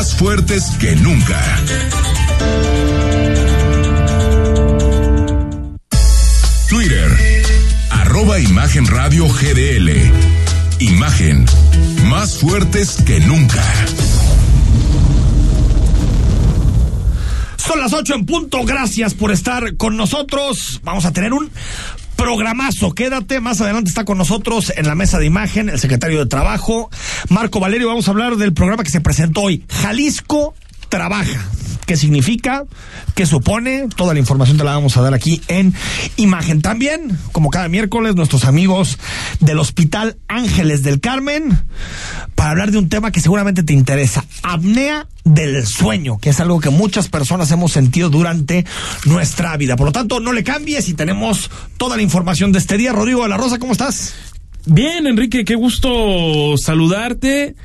más fuertes que nunca. Twitter, arroba Imagen Radio GDL. Imagen, más fuertes que nunca. Son las ocho en punto. Gracias por estar con nosotros. Vamos a tener un programazo. Quédate, más adelante está con nosotros en la mesa de imagen el secretario de Trabajo, Marco Valerio. Vamos a hablar del programa que se presentó hoy, Jalisco Trabaja. ¿Qué significa? ¿Qué supone? Toda la información te la vamos a dar aquí en imagen. También, como cada miércoles, nuestros amigos del Hospital Ángeles del Carmen, para hablar de un tema que seguramente te interesa, apnea del sueño, que es algo que muchas personas hemos sentido durante nuestra vida. Por lo tanto, no le cambies y tenemos toda la información de este día. Rodrigo de la Rosa, ¿cómo estás? Bien, Enrique, qué gusto saludarte.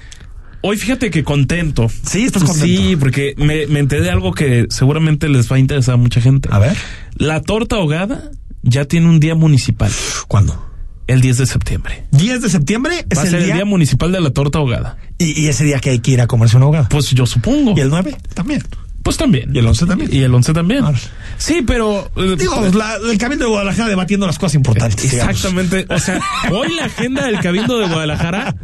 Hoy fíjate que contento. Sí, estás contento. Sí, porque me, me enteré de algo que seguramente les va a interesar a mucha gente. A ver. La torta ahogada ya tiene un día municipal. ¿Cuándo? El 10 de septiembre. 10 de septiembre es Va a el ser día, el día municipal de la torta ahogada. y, y ese día que hay que ir a comerse una ahogada. Pues yo supongo. Y el 9 también. Pues también. Y el 11 también. Y el 11 también. Claro. Sí, pero... eh, Digo, la- el Cabildo de Guadalajara debatiendo las cosas importantes. digamos. Exactamente. O sea, hoy la agenda del Cabildo de Guadalajara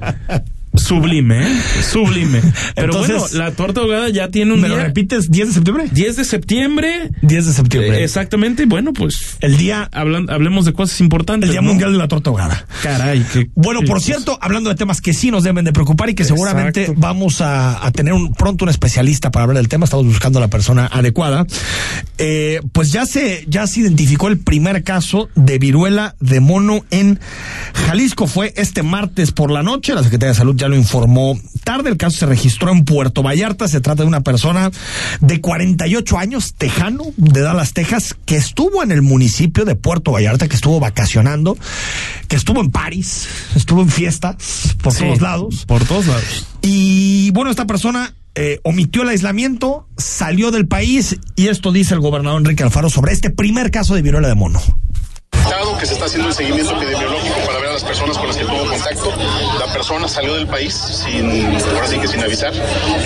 sublime, ¿eh? Sublime. Pero Entonces- bueno, la torta ahogada ya tiene un ¿Me lo día. repites? ¿10 de septiembre? 10 de septiembre. 10 de septiembre. Eh, Exactamente. Bueno, pues el día, hablan, hablemos de cosas importantes. el día ¿no? mundial de la torta ahogada. Caray. qué- Bueno, qué por cierto, hablando de temas que sí nos deben de preocupar y que seguramente vamos a, a tener un, pronto un especialista para hablar del tema, estamos buscando a la persona adecuada. Eh, pues ya se, ya se identificó el primer caso de viruela de mono en Jalisco. Fue este martes por la noche, la Secretaría de Salud ya lo informó tarde. El caso se registró en Puerto Vallarta. Se trata de una persona de 48 años, tejano, de Dallas, Texas, que estuvo en el municipio de Puerto Vallarta, que estuvo vacacionando, que estuvo en París, estuvo en fiestas por Sí, todos lados. Por todos lados. Y bueno, esta persona eh, omitió el aislamiento, salió del país y esto dice el gobernador Enrique Alfaro sobre este primer caso de viruela de mono. Que se está haciendo el seguimiento epidemiológico para ver a las personas con las que tuvo contacto, la persona salió del país sin, ahora sí que sin avisar,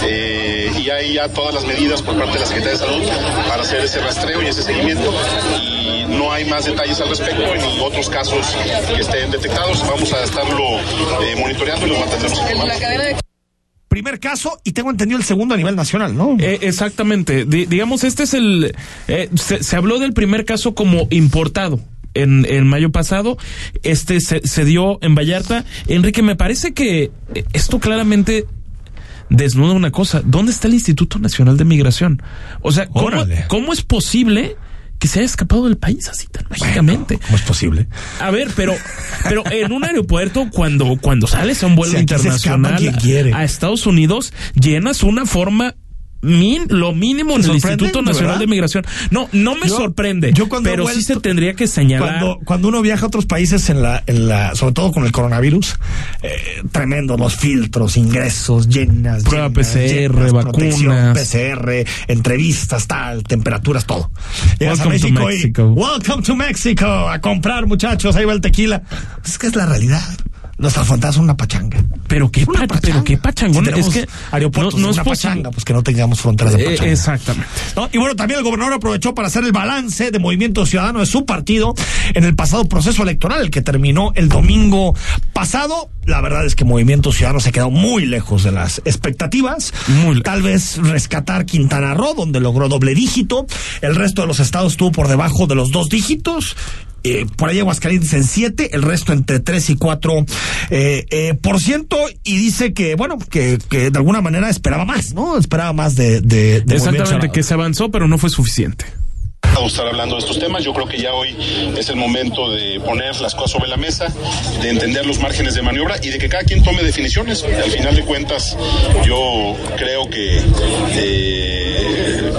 eh, y hay ya todas las medidas por parte de la Secretaría de Salud para hacer ese rastreo y ese seguimiento. Y no hay más detalles al respecto ni otros casos que estén detectados. Vamos a estarlo eh, monitoreando y los mantendremos informados. Primer caso y tengo entendido el segundo a nivel nacional, ¿no? Eh, exactamente. Di- digamos, este es el. eh, se, se habló del primer caso como importado. En, en mayo pasado, este se, se dio en Vallarta. Enrique, me parece que esto claramente desnuda una cosa. ¿Dónde está el Instituto Nacional de Migración? O sea, ¿cómo, cómo es posible que se haya escapado del país así tan mágicamente? ¿Cómo es posible? A ver, pero, pero en un aeropuerto, cuando, cuando sales a un vuelo Si internacional a Estados Unidos, llenas una forma min- lo mínimo en ¿Te el Instituto Nacional verdad? de Migración. No, no me Yo- sorprende, yo cuando pero sí vuelto- se tendría que señalar. Cuando, cuando uno viaja a otros países en la, en la, sobre todo con el coronavirus, eh, tremendo los filtros, ingresos, llenas, Prueba llenas, PCR, llenas, vacunas. PCR, entrevistas, tal, temperaturas, todo. Llegas a to México y welcome to Mexico, a comprar muchachos, ahí va el tequila. Pues es que es la realidad. Nuestras fronteras son una pachanga. pero qué, pa- pachanga. pero qué pachangón. Si es que aeropuertos, no, no es una pachanga, pues que no tengamos fronteras de Eh, pachanga. exactamente. ¿no? Y bueno, también el gobernador aprovechó para hacer el balance de Movimiento Ciudadano de su partido en el pasado proceso electoral, el que terminó el domingo pasado. La verdad es que Movimiento Ciudadano se quedó muy lejos de las expectativas. Muy. Tal vez rescatar Quintana Roo, donde logró doble dígito. El resto de los estados estuvo por debajo de los dos dígitos. Eh, por ahí Aguascalientes en 7, el resto entre 3 y 4 eh, eh, por ciento, y dice que, bueno, que, que de alguna manera esperaba más, ¿no? Esperaba más de, de, de Exactamente, que se avanzó, pero no fue suficiente. Vamos estar hablando de estos temas. Yo creo que ya hoy es el momento de poner las cosas sobre la mesa, de entender los márgenes de maniobra y de que cada quien tome definiciones. Al final de cuentas, yo creo que eh,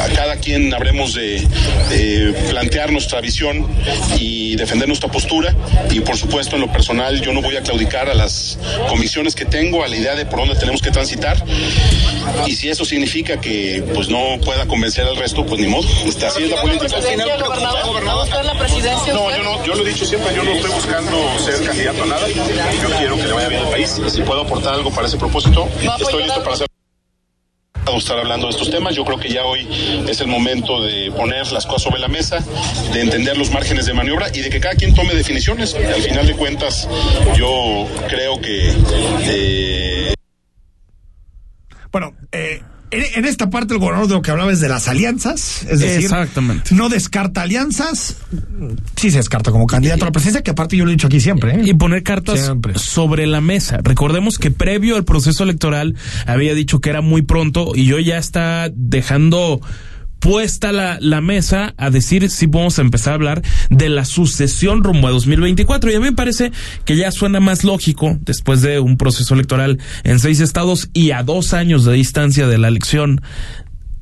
a cada quien habremos de, plantear nuestra visión y defender nuestra postura. Y por supuesto, en lo personal, yo no voy a claudicar a las convicciones que tengo, a la idea de por dónde tenemos que transitar. Y si eso significa que pues no pueda convencer al resto, pues ni modo. Este, así es la política. ¿Buscar la presidencia No, yo no, yo lo he dicho siempre, yo no estoy buscando ser candidato a nada. Yo quiero que le vaya bien al país y si puedo aportar algo para ese propósito, ¿Va a estoy listo para hacerlo. estar hablando de estos temas. Yo creo que ya hoy es el momento de poner las cosas sobre la mesa, de entender los márgenes de maniobra y de que cada quien tome definiciones. Al final de cuentas, yo creo que... Eh... Bueno, eh, en, esta parte el gobernador de lo que hablaba es de las alianzas, es decir, Exactamente. no descarta alianzas, sí se descarta como candidato a la presidencia, que aparte yo lo he dicho aquí siempre. ¿eh? Y poner cartas Siempre. sobre la mesa. Recordemos que previo al proceso electoral había dicho que era muy pronto y hoy ya está dejando puesta la, la mesa a decir si vamos a empezar a hablar de la sucesión rumbo a 2024. Y a mí me parece que ya suena más lógico después de un proceso electoral en seis estados y a dos años de distancia de la elección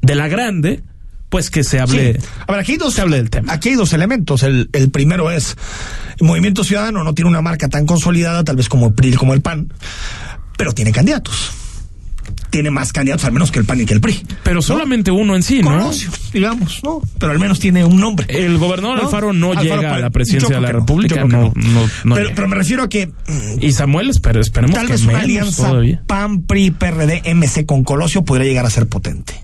de la grande, pues que se hable. Sí. A ver, aquí hay dos, se hable del tema. Aquí hay dos elementos. El, el primero es el Movimiento Ciudadano no tiene una marca tan consolidada, tal vez como el PRI, como el PAN, pero tiene candidatos. Tiene más candidatos al menos que el PAN y que el PRI. Pero solamente uno en sí, ¿no? Colosio, digamos, ¿no? Pero al menos tiene un nombre. El gobernador ¿No? Alfaro no Alfaro llega a la presidencia de la República. No, que no, no pero, pero me refiero a que mm, Y Samuel, esperemos tal que vez una alianza todavía. PAN, PRI, PRD, MC con Colosio podría llegar a ser potente.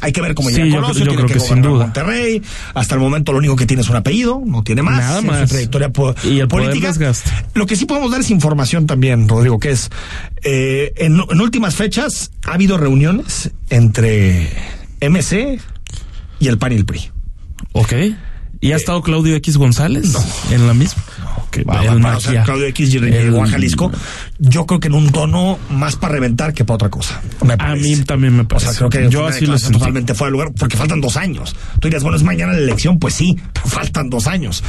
Hay que ver cómo Sí, llega yo Colosio, yo tiene creo que sin duda. Monterrey. Hasta el momento lo único que tiene es un apellido, no tiene más. Nada en su más. trayectoria po- Y el política. Lo que sí podemos dar es información también, Rodrigo, que es eh, en, en últimas fechas ha habido reuniones entre MC y el PAN y el PRI. Ok. ¿Y ha estado Claudio X González en la misma? Ok, Va- va- va- o sea. Claudio X llegó a Jalisco, yo creo que en un tono más para reventar que para otra cosa. me A mí también me O parece. sea, creo que yo así lo totalmente fuera de lugar, porque faltan dos años. Tú dirías, bueno, es mañana la elección, pues sí, faltan dos años.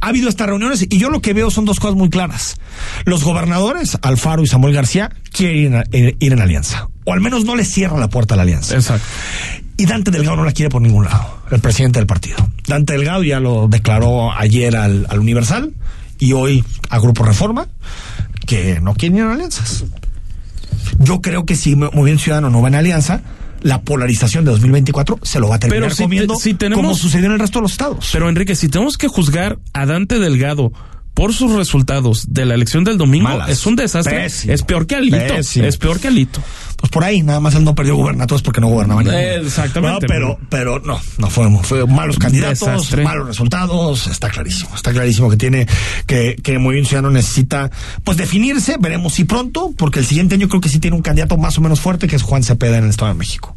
Ha habido estas reuniones y yo lo que veo son dos cosas muy claras. Los gobernadores, Alfaro y Samuel García, quieren ir, en alianza. O al menos no les cierran la puerta a la alianza. Exacto. Y Dante Delgado no la quiere por ningún lado, el presidente del partido. Dante Delgado ya lo declaró ayer al, al Universal y hoy a Grupo Reforma que no quieren alianzas. Yo creo que si Movimiento Ciudadano no va en alianza, la polarización de 2024 se lo va a terminar Pero si te- comiendo si tenemos- como sucedió en el resto de los estados. Pero Enrique, si tenemos que juzgar a Dante Delgado por sus resultados de la elección del domingo, Malas. es un desastre. Pésimo. Es peor que Alito. Pésimo. Es peor que Alito. pues por ahí, nada más él no perdió gubernaturas porque no gobernaba. Eh, exactamente. No, pero, pero no, no fue, fue malos candidatos, Desastre. malos resultados, está clarísimo, está clarísimo que tiene, que, que Movimiento Ciudadano necesita, pues definirse, veremos si pronto, porque el siguiente año creo que sí tiene un candidato más o menos fuerte, que es Juan Cepeda en el Estado de México.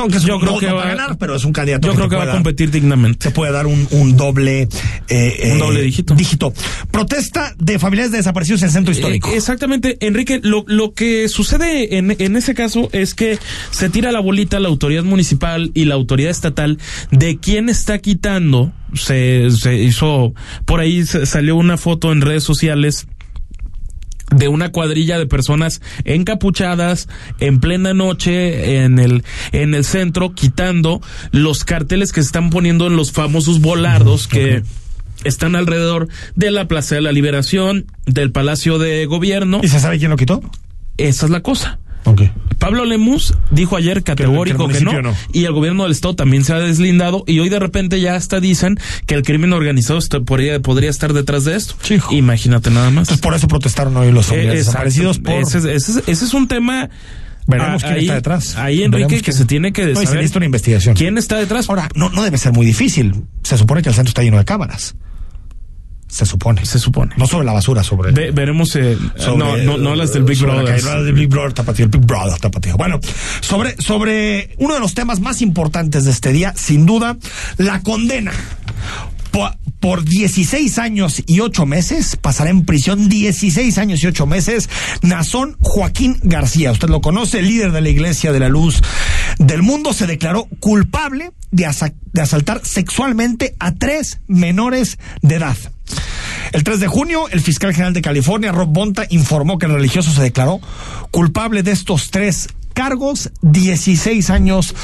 Aunque es Yo un creo que va- a ganar, pero es un candidato Yo creo que va a dar- competir dignamente. se puede dar un, un doble eh, Un eh, doble dígito. dígito. Protesta de familiares de desaparecidos en el centro histórico. Eh, exactamente, Enrique, lo, lo que sucede en, en ese caso es que se tira la bolita la autoridad municipal y la autoridad estatal de quién está quitando. Se, se hizo, por ahí salió una foto en redes sociales de una cuadrilla de personas encapuchadas en plena noche en el en el centro quitando los carteles que se están poniendo en los famosos volardos que están alrededor de la Plaza de la Liberación, del Palacio de Gobierno. ¿Y se sabe quién lo quitó? Esa es la cosa. Pablo Lemus dijo ayer categórico que no, y el gobierno del estado también se ha deslindado y hoy de repente ya hasta dicen que el crimen organizado está- podría, podría estar detrás de esto. Imagínate nada más. Entonces por eso protestaron hoy los Eh, desaparecidos por... ese, es- ese es- ese es un tema. Veremos ah, quién ahí- está detrás. Ahí, Enrique, Veremos que quién- se tiene que No, y se saber necesita una investigación. quién está detrás. Ahora, no, no debe ser muy difícil. Se supone que el centro está lleno de cámaras. Se supone. Se supone. No sobre la basura, sobre... Ve- veremos. eh, sobre- no, no, no las del Big la Brother. las del Big Brother, tapatío, el Big Brother, tapatío. Bueno, sobre, sobre uno de los temas más importantes de este día, sin duda, la condena. Por, por 16 años y 8 meses, pasará en prisión 16 años y 8 meses, Nazón Joaquín García. Usted lo conoce, el líder de la Iglesia de la Luz del Mundo, se declaró culpable de, asa- de asaltar sexualmente a tres menores de edad. El 3 de junio, el fiscal general de California, Rob Bonta, informó que el religioso se declaró culpable de estos tres cargos, 16 años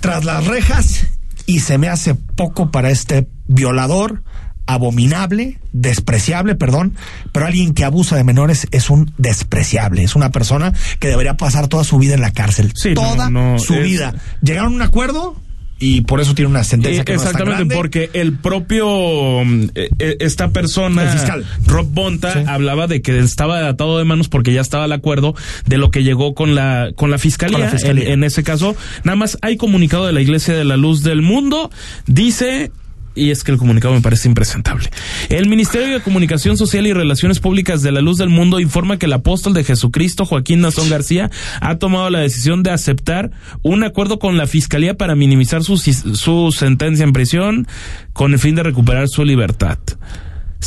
tras las rejas, y se me hace poco para este violador abominable, despreciable, perdón, pero alguien que abusa de menores es un despreciable, es una persona que debería pasar toda su vida en la cárcel, Sí, no, toda no, su es- vida. ¿Llegaron a un acuerdo? Y por eso tiene una sentencia que Exactamente, no es tan grande. porque el propio mm, eh, eh, esta persona, El fiscal. Rob Bonta, Sí. hablaba de que estaba atado de manos porque ya estaba el acuerdo de lo que llegó con la con la fiscalía. Con la fiscalía. En, en ese caso, nada más hay comunicado de la Iglesia de la Luz del Mundo, dice y es que el comunicado me parece impresentable. El Ministerio de Comunicación Social y Relaciones Públicas de la Luz del Mundo informa que el apóstol de Jesucristo, Joaquín Nazón García, ha tomado la decisión de aceptar un acuerdo con la Fiscalía para minimizar su, su sentencia en prisión con el fin de recuperar su libertad.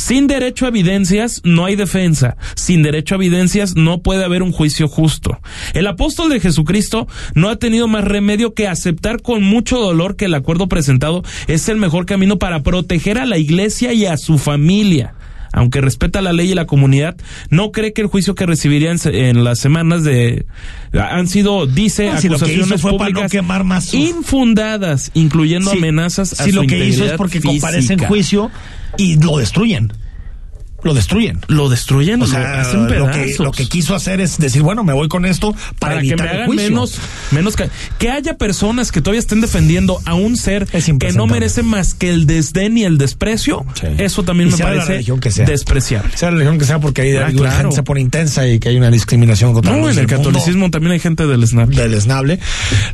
Sin derecho a evidencias no hay defensa. Sin derecho a evidencias no puede haber un juicio justo. El apóstol de Jesucristo no ha tenido más remedio que aceptar con mucho dolor que el acuerdo presentado es el mejor camino para proteger a la iglesia y a su familia. Aunque respeta la ley y la comunidad, no cree que el juicio que recibiría en, en las semanas de han sido, dice, No, si acusaciones para no públicas quemar más infundadas, incluyendo Sí, amenazas a sí, su lo que hizo es porque comparece en física. juicio y lo destruyen. Lo destruyen. Lo destruyen, O sea, hacen lo que, lo que quiso hacer es decir, bueno, me voy con esto para, para que me el hagan juicio. menos, menos que, que haya personas que todavía estén defendiendo a un ser que no merece más que el desdén y el desprecio, Sí. eso también Y me parece religión que sea. despreciable. Sea la religión que sea porque ahí Ah, la claro. gente se pone intensa y que hay una discriminación contra No, en el mundo catolicismo también hay gente del deleznable.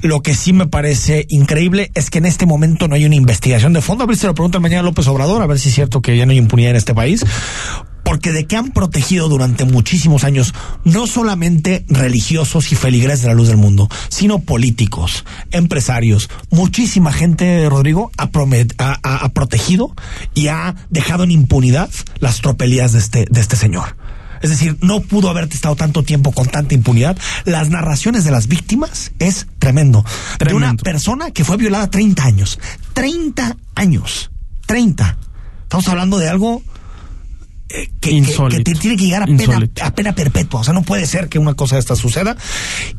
Lo que sí me parece increíble es que en este momento no hay una investigación de fondo. A ver si lo preguntan mañana López Obrador, a ver si es cierto que ya no hay impunidad en este país. Porque de que han protegido durante muchísimos años no solamente religiosos y feligreses de la luz del mundo, sino políticos, empresarios, muchísima gente, Rodrigo, ha, promet- ha- ha- ha protegido y ha dejado en impunidad las tropelías de este, de este señor. Es decir, no pudo haber estado tanto tiempo con tanta impunidad. Las narraciones de las víctimas es tremendo. De una Tremendo. persona que fue violada 30 años. 30 años. 30. Estamos hablando de algo eh, que, que- Insólito. que te tiene que llegar a pena, a pena perpetua. O sea, no puede ser que una cosa de esta suceda.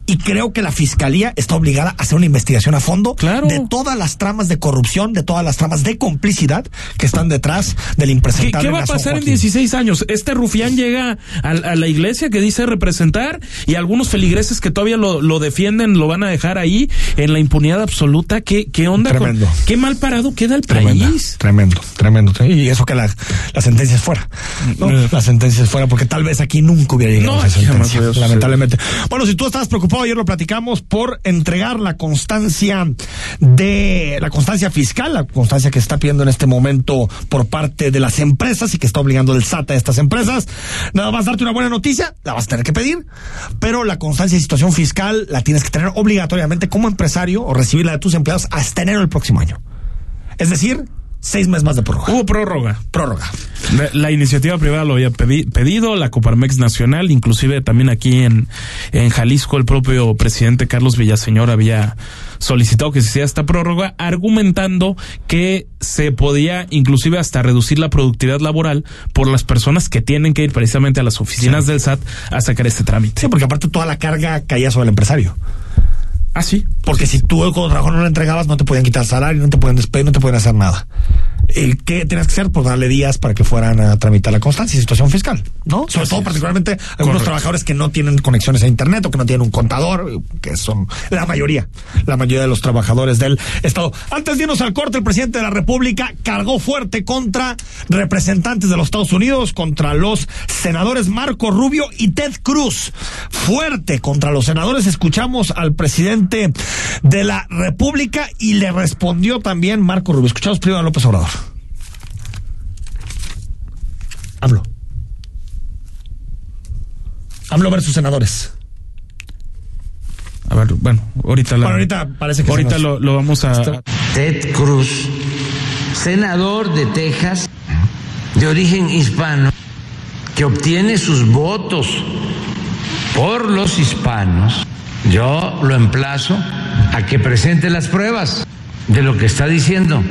Y creo que la fiscalía está obligada a hacer una investigación a fondo Claro. de todas las tramas de corrupción, de todas las tramas de complicidad que están detrás del ¿Qué, impresentable. qué va a pasar en Joaquín. 16 años? Este rufián llega a, a la iglesia que dice representar y algunos feligreses que todavía lo, lo defienden lo van a dejar ahí en la impunidad absoluta. ¿Qué, qué onda? con- Tremendo. ¿Qué mal parado queda el país? Tremendo, tremendo. Y eso que la, la sentencia es fuera. ¿No? Eh. La sentencia es fuera porque tal vez aquí nunca hubiera llegado No, esa sentencia, lamentablemente. Bueno, si tú estabas preocupado, ayer lo platicamos por entregar la constancia de la constancia fiscal, la constancia que está pidiendo en este momento por parte de las empresas y que está obligando el SAT a estas empresas. Nada más darte una buena noticia, la vas a tener que pedir, pero la constancia de situación fiscal la tienes que tener obligatoriamente como empresario o recibirla de tus empleados hasta enero del próximo año. Es decir, seis meses más de prórroga. Hubo prórroga. Prórroga. La, la iniciativa privada lo había pedi- pedido, la Coparmex Nacional, inclusive también aquí en, en Jalisco el propio presidente Carlos Villaseñor había solicitado que se hiciera esta prórroga, argumentando que se podía inclusive hasta reducir la productividad laboral por las personas que tienen que ir precisamente a las oficinas del SAT a sacar este trámite. Sí, porque aparte toda la carga caía sobre el empresario. Ah, sí. Porque si tú como trabajador no lo entregabas, no te podían quitar salario, no te podían despedir, no te podían hacer nada. ¿Y ¿Qué tenías que hacer? Pues darle días para que fueran a tramitar la constancia y situación fiscal, ¿no? Sobre Así todo, es. particularmente, algunos Correcto. trabajadores que no tienen conexiones a Internet o que no tienen un contador, que son la mayoría, la mayoría de los trabajadores del Estado. Antes de irnos al corte, el presidente de la República cargó fuerte contra representantes de los Estados Unidos, contra los senadores Marco Rubio y Ted Cruz. Fuerte contra los senadores. Escuchamos al presidente de la República y le respondió también Marco Rubio. Escuchamos primero a López Obrador. Hablo. AMLO versus senadores. A ver, bueno, ahorita la, Bueno, ahorita parece que ahorita lo, lo vamos a, Ted Cruz, senador de Texas, de origen hispano, que obtiene sus votos por los hispanos, yo lo emplazo a que presente las pruebas de lo que está diciendo.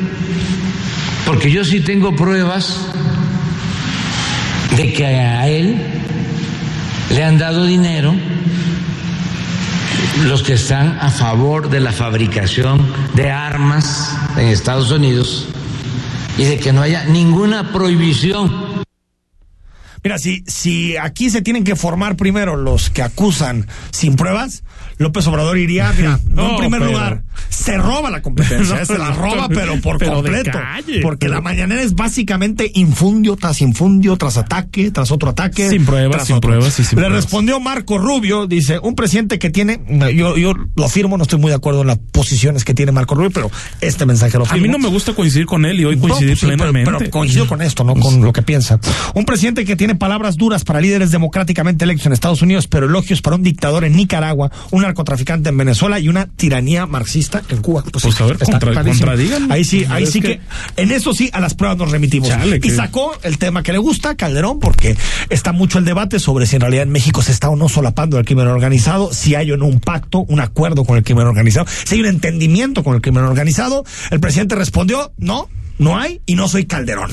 Porque yo sí tengo pruebas de que a él le han dado dinero los que están a favor de la fabricación de armas en Estados Unidos y de que no haya ninguna prohibición Mira, si, si aquí se tienen que formar primero los que acusan sin pruebas, López Obrador iría, mira, no, en primer pero- lugar, se roba la competencia, se la roba, pero por pero completo. porque la mañanera es básicamente infundio tras infundio, tras ataque, tras otro ataque. Sin pruebas, sin otro. pruebas y sin Le pruebas. respondió Marco Rubio, dice, un presidente que tiene, yo, yo lo afirmo, no estoy muy de acuerdo en las posiciones que tiene Marco Rubio, pero este mensaje lo A firmo. mí no me gusta coincidir con él y hoy coincidir No, pues pero- plenamente. Pero, coincido con esto, no con lo que piensa. Un presidente que tiene palabras duras para líderes democráticamente electos en Estados Unidos, pero elogios para un dictador en Nicaragua, un narcotraficante en Venezuela y una tiranía marxista en Cuba. Pues a ver, contra- contradíganme. Ahí sí, ahí sí que, que- en eso sí, a las pruebas nos remitimos. Chale, y que- sacó el tema que le gusta, Calderón, porque está mucho el debate sobre si en realidad en México se está o no solapando el crimen organizado, si hay o no un pacto, un acuerdo con el crimen organizado, si hay un entendimiento con el crimen organizado. El presidente respondió, no, no hay y no soy Calderón.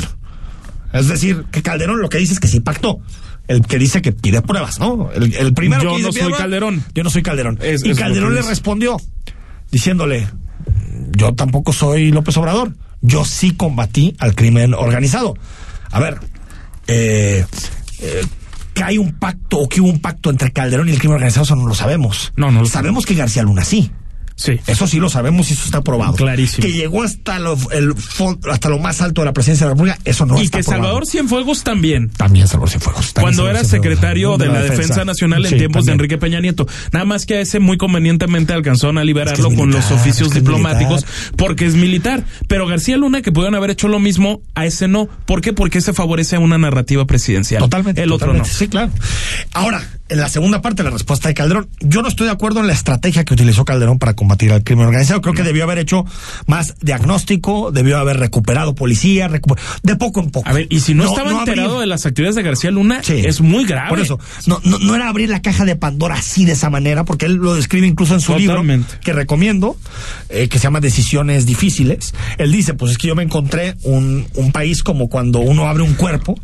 Es decir, que Calderón lo que dice es que sí pactó. El que dice que pide pruebas, ¿no? El, el primero Yo que dice no soy pruebas, Calderón. Yo no soy Calderón. Es- y Calderón le respondió diciéndole, yo tampoco soy López Obrador. Yo sí combatí al crimen organizado. A ver, eh, eh, que hay un pacto o que hubo un pacto entre Calderón y el crimen organizado, eso no lo sabemos. No, no lo sabemos que García Luna sí. Sí. Eso sí lo sabemos y eso está probado. Clarísimo. Que llegó hasta lo, el hasta lo más alto de la presidencia de la República, eso no y está que probado. Salvador Cienfuegos también. También Salvador Cienfuegos. también Cuando Salvador era Cienfuegos. secretario de, la, Defensa, Nacional en Sí, tiempos de. Enrique Peña Nieto. Nada más que a ese muy convenientemente alcanzaron a liberarlo Es que es con los oficios es que es diplomáticos porque es militar. Pero García Luna, que pudieron haber hecho lo mismo, a ese no. ¿Por qué? Porque ese favorece a una narrativa presidencial. Totalmente. El otro no. Sí, claro. Ahora, en la segunda parte de la respuesta de Calderón, yo no estoy de acuerdo en la estrategia que utilizó Calderón para combatir al crimen organizado. Creo que debió haber hecho más diagnóstico, debió haber recuperado policía, recu- de poco en poco. A ver, y si no, estaba enterado de las actividades de García Luna, Sí. es muy grave. Por eso, no, no, no era abrir la caja de Pandora así de esa manera, porque él lo describe incluso en su Totalmente. libro, que recomiendo, eh, que se llama Decisiones Difíciles. Él dice, pues es que yo me encontré un, un país como cuando uno abre un cuerpo,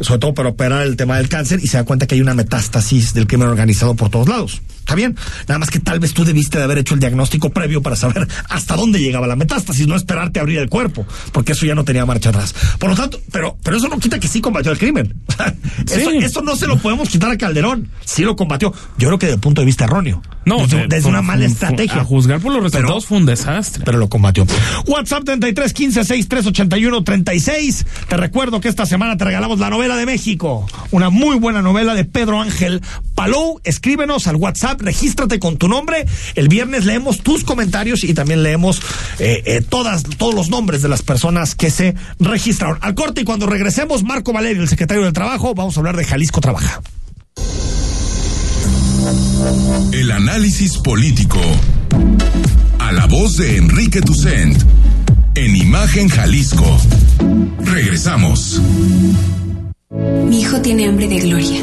sobre todo para operar el tema del cáncer, y se da cuenta que hay una metástasis del crimen organizado por todos lados. Está bien, nada más que tal vez tú debiste de haber hecho el diagnóstico previo para saber hasta dónde llegaba la metástasis, no esperarte a abrir el cuerpo, porque eso ya no tenía marcha atrás. Por lo tanto, pero, pero eso no quita que sí combatió el crimen. Eso, Sí. eso no se lo podemos quitar a Calderón. Sí lo combatió. Yo creo que desde el punto de vista erróneo. No, desde, desde una mala estrategia. A juzgar por los resultados Pero- fue un desastre. pero lo combatió. WhatsApp 33 15 63 81 36. Te recuerdo que esta semana te regalamos la novela de México. Una muy buena novela de Pedro Ángel Palou. Escríbenos al WhatsApp, regístrate con tu nombre. El viernes leemos tus comentarios y también leemos eh, eh, todas, todos los nombres de las personas que se registraron. Al corte y cuando regresemos, Marco Valerio, el secretario del Trabajo, vamos a hablar de Jalisco Trabaja. El análisis político. A la voz de Enrique Tucent. En Imagen Jalisco. Regresamos. Mi hijo tiene hambre de gloria.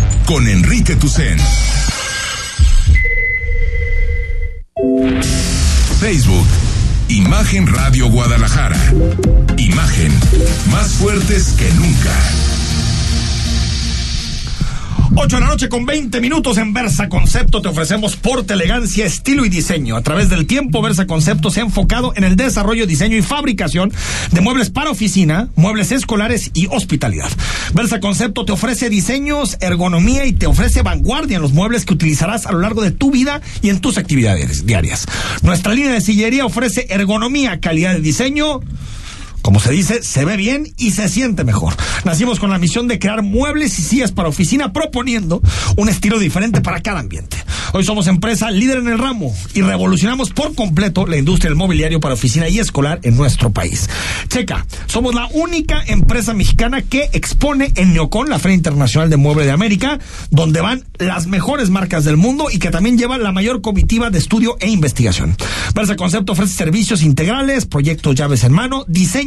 con Enrique Tucen. Facebook, Imagen Radio Guadalajara. Imagen, más fuertes que nunca. 8 de la noche con 20 minutos en Versa Concepto te ofrecemos porte, elegancia, estilo y diseño. A través del tiempo, Versa Concepto se ha enfocado en el desarrollo, diseño y fabricación de muebles para oficina, muebles escolares y hospitalidad. Versa Concepto te ofrece diseños, ergonomía y te ofrece vanguardia en los muebles que utilizarás a lo largo de tu vida y en tus actividades diarias. Nuestra línea de sillería ofrece ergonomía, calidad de diseño, como se dice, se ve bien y se siente mejor. Nacimos con la misión de crear muebles y sillas para oficina proponiendo un estilo diferente para cada ambiente. Hoy somos empresa líder en el ramo y revolucionamos por completo la industria del mobiliario para oficina y escolar en nuestro país. Checa, somos la única empresa mexicana que expone en Neocon, la Feria Internacional de Mueble de América, donde van las mejores marcas del mundo y que también lleva la mayor comitiva de estudio e investigación. Versa Concepto ofrece servicios integrales, proyectos llaves en mano, diseño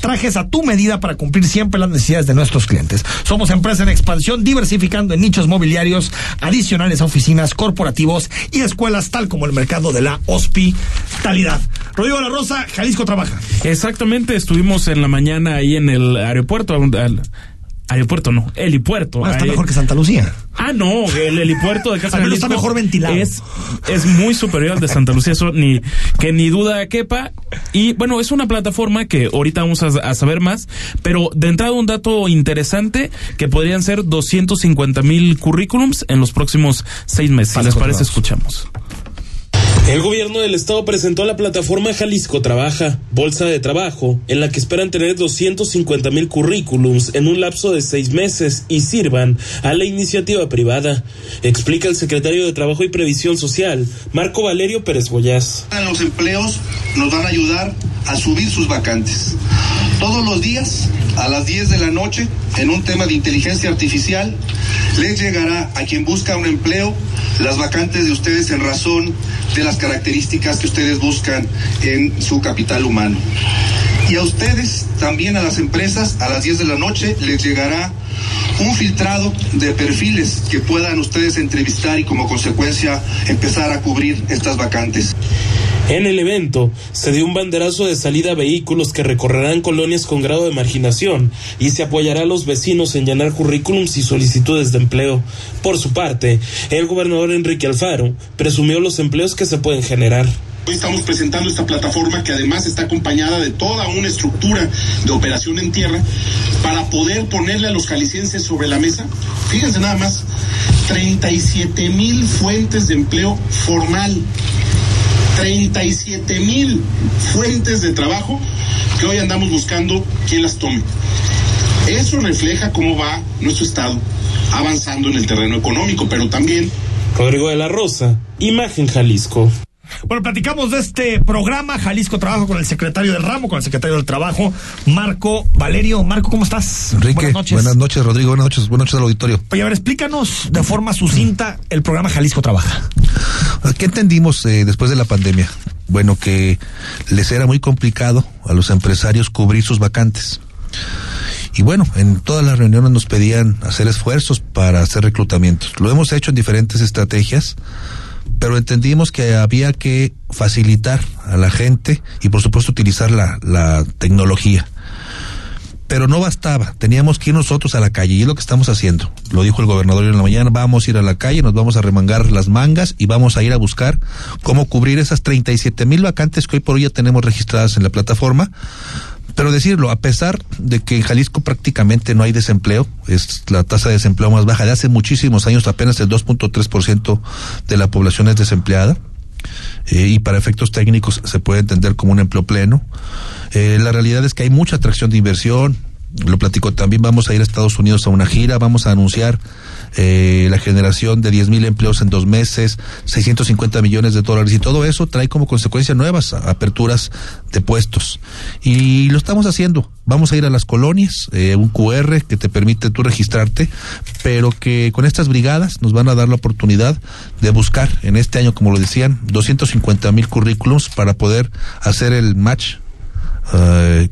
trajes a tu medida para cumplir siempre las necesidades de nuestros clientes. Somos empresa en expansión, diversificando en nichos mobiliarios adicionales a oficinas, y escuelas, tal como el mercado de la hospitalidad. Rodrigo La Rosa, Jalisco trabaja. Exactamente, estuvimos en la mañana ahí en el aeropuerto, Aeropuerto no, helipuerto. Ah, está mejor que Santa Lucía. Ah, no, el helipuerto de Casa Jalisco está mejor ventilado. Es, es muy superior al de Santa Lucía, eso ni que ni duda quepa. Y bueno, es una plataforma que ahorita vamos a, saber más, pero de entrada un dato interesante que podrían ser 250 mil currículums en los próximos seis meses. Si les parece, escuchamos. El gobierno del estado presentó la plataforma Jalisco Trabaja, bolsa de trabajo, en la que esperan tener 250 mil currículums en un lapso de seis meses y sirvan a la iniciativa privada, explica el secretario de Trabajo y Previsión Social, Marco Valerio Pérez Boyaz. Los empleos nos van a ayudar a subir sus vacantes. Todos los días, a las 10 de la noche, en un tema de inteligencia artificial, les llegará a quien busca un empleo las vacantes de ustedes en razón de las características que ustedes buscan en su capital humano. Y a ustedes, también a las empresas, a las 10 de la noche les llegará un filtrado de perfiles que puedan ustedes entrevistar y como consecuencia empezar a cubrir estas vacantes. En el evento se dio un banderazo de salida a vehículos que recorrerán colonias con grado de marginación y se apoyará a los vecinos en llenar currículums y solicitudes de empleo. Por su parte, el gobernador Enrique Alfaro presumió los empleos que se pueden generar. Hoy estamos presentando esta plataforma que además está acompañada de toda una estructura de operación en tierra para poder ponerle a los jaliscienses sobre la mesa. Fíjense nada más, 37 mil fuentes de empleo formal 37 mil fuentes de trabajo que hoy andamos buscando quien las tome. Eso refleja cómo va nuestro Estado avanzando en el terreno económico, pero también... Rodrigo de la Rosa, Imagen Jalisco. Bueno, platicamos de este programa Jalisco Trabajo con el secretario del ramo, con el secretario del Trabajo, Marco Valerio. Marco, ¿cómo estás? Enrique, buenas noches. Buenas noches, Rodrigo. Buenas noches, buenas noches al auditorio. Oye, a ver, explícanos de forma sucinta el programa Jalisco Trabaja. ¿Qué entendimos eh, después de la pandemia? Bueno, que les era muy complicado a los empresarios cubrir sus vacantes. Y bueno, en todas las reuniones nos pedían hacer esfuerzos para hacer reclutamientos. Lo hemos hecho en diferentes estrategias pero entendimos que había que facilitar a la gente y por supuesto utilizar la, la tecnología. Pero no bastaba, teníamos que ir nosotros a la calle y es lo que estamos haciendo. Lo dijo el gobernador en la mañana, vamos a ir a la calle, nos vamos a remangar las mangas y vamos a ir a buscar cómo cubrir esas 37 mil vacantes que hoy por hoy ya tenemos registradas en la plataforma pero decirlo, a pesar de que en Jalisco prácticamente no hay desempleo, es la tasa de desempleo más baja de hace muchísimos años, apenas el 2.3% de la población es desempleada. Eh, y para efectos técnicos se puede entender como un empleo pleno. Eh, la realidad es que hay mucha atracción de inversión, lo platico también, vamos a ir a Estados Unidos a una gira, vamos a anunciar eh, la generación de 10 mil empleos en dos meses, 650 millones de dólares y todo eso trae como consecuencia nuevas aperturas de puestos. Y lo estamos haciendo. Vamos a ir a las colonias, eh, un QR que te permite tú registrarte, pero que con estas brigadas nos van a dar la oportunidad de buscar en este año, como lo decían, 250 mil currículums para poder hacer el match eh,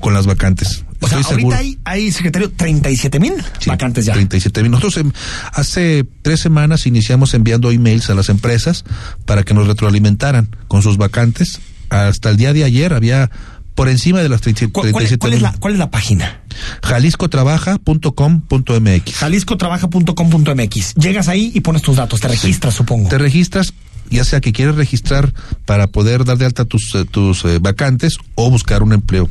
con las vacantes. O sea, ahorita hay, hay, secretario, 37 mil vacantes ya. 37 mil. Nosotros em, hace tres semanas iniciamos enviando emails a las empresas para que nos retroalimentaran con sus vacantes. Hasta el día de ayer había por encima de las 37 ¿Cuál, cuál, es, la, ¿Cuál es la página? jaliscotrabaja.com.mx. Jaliscotrabaja.com.mx. Llegas ahí y pones tus datos, te registras, supongo. Te registras ya sea que quieres registrar para poder dar de alta tus, eh, tus eh, vacantes o buscar un empleo.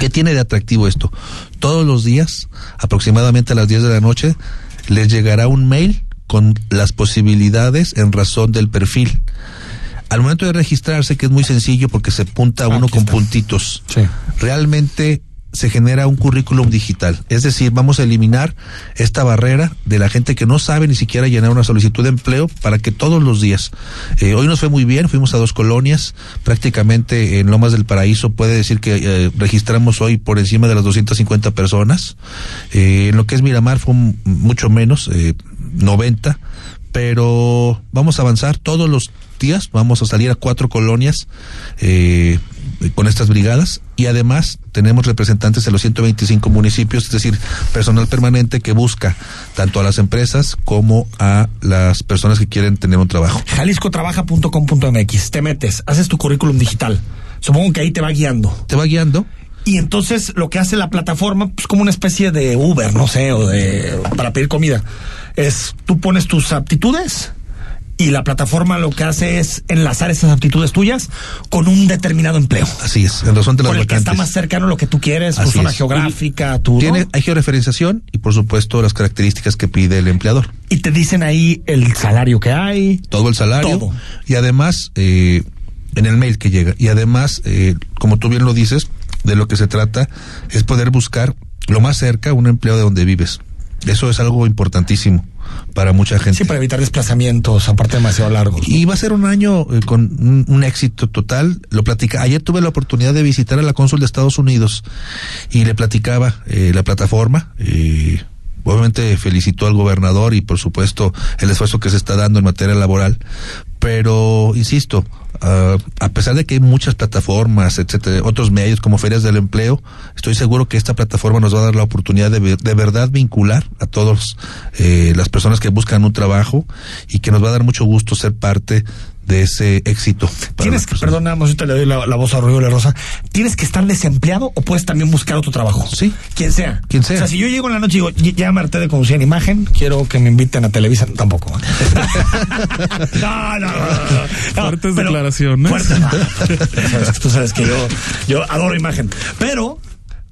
¿Qué tiene de atractivo esto? Todos los días, aproximadamente a las 10 de la noche, les llegará un mail con las posibilidades en razón del perfil. Al momento de registrarse, que es muy sencillo porque se punta uno con puntitos, realmente se genera un currículum digital. Es decir, vamos a eliminar esta barrera de la gente que no sabe ni siquiera llenar una solicitud de empleo para que todos los días. Eh, hoy nos fue muy bien, fuimos a dos colonias, prácticamente en Lomas del Paraíso puede decir que eh, registramos hoy por encima de las 250 personas. Eh, en lo que es Miramar fue mucho menos, 90 pero vamos a avanzar todos los días, vamos a salir a cuatro colonias eh, con estas brigadas y además tenemos representantes en los 125 municipios, es decir, personal permanente que busca tanto a las empresas como a las personas que quieren tener un trabajo. Jaliscotrabaja.com.mx, te metes, haces tu currículum digital. Supongo que ahí te va guiando. Te va guiando. Y entonces lo que hace la plataforma, pues como una especie de Uber, no sé, o de para pedir comida, es tú pones tus aptitudes y la plataforma lo que hace es enlazar esas aptitudes tuyas con un determinado empleo. Así es, en razón de las Por el que está más cercano a lo que tú quieres, tu zona geográfica, tu... Tiene, Hay georreferenciación y por supuesto las características que pide el empleador. Y te dicen ahí el salario que hay. Todo el salario. Todo. Y además, eh, en el mail que llega. Y además, eh, como tú bien lo dices, de lo que se trata es poder buscar lo más cerca un empleo de donde vives. Eso es algo importantísimo para mucha gente. Sí, para evitar desplazamientos, aparte demasiado largos. Y va a ser un año eh, con un, éxito total. Lo platica. Ayer tuve la oportunidad de visitar a la cónsul de Estados Unidos y le platicaba eh, la plataforma. Eh, obviamente felicitó al gobernador y por supuesto el esfuerzo que se está dando en materia laboral. Pero, insisto, Uh, a pesar de que hay muchas plataformas, etcétera, otros medios como ferias del empleo, estoy seguro que esta plataforma nos va a dar la oportunidad de, de verdad vincular a todas eh, las personas que buscan un trabajo y que nos va a dar mucho gusto ser parte de ese éxito. Tienes que, perdona, no te le doy la, voz a Rodrigo Rosa, ¿tienes que estar desempleado o puedes también buscar otro trabajo? Sí. Quien sea. Quien sea. O sea, si yo llego en la noche y digo, ya me harté de conocer en imagen, quiero que me inviten a Televisa, tampoco. no, no, no. Fuertes declaraciones. Fuertes, tú sabes que yo, yo adoro imagen. Pero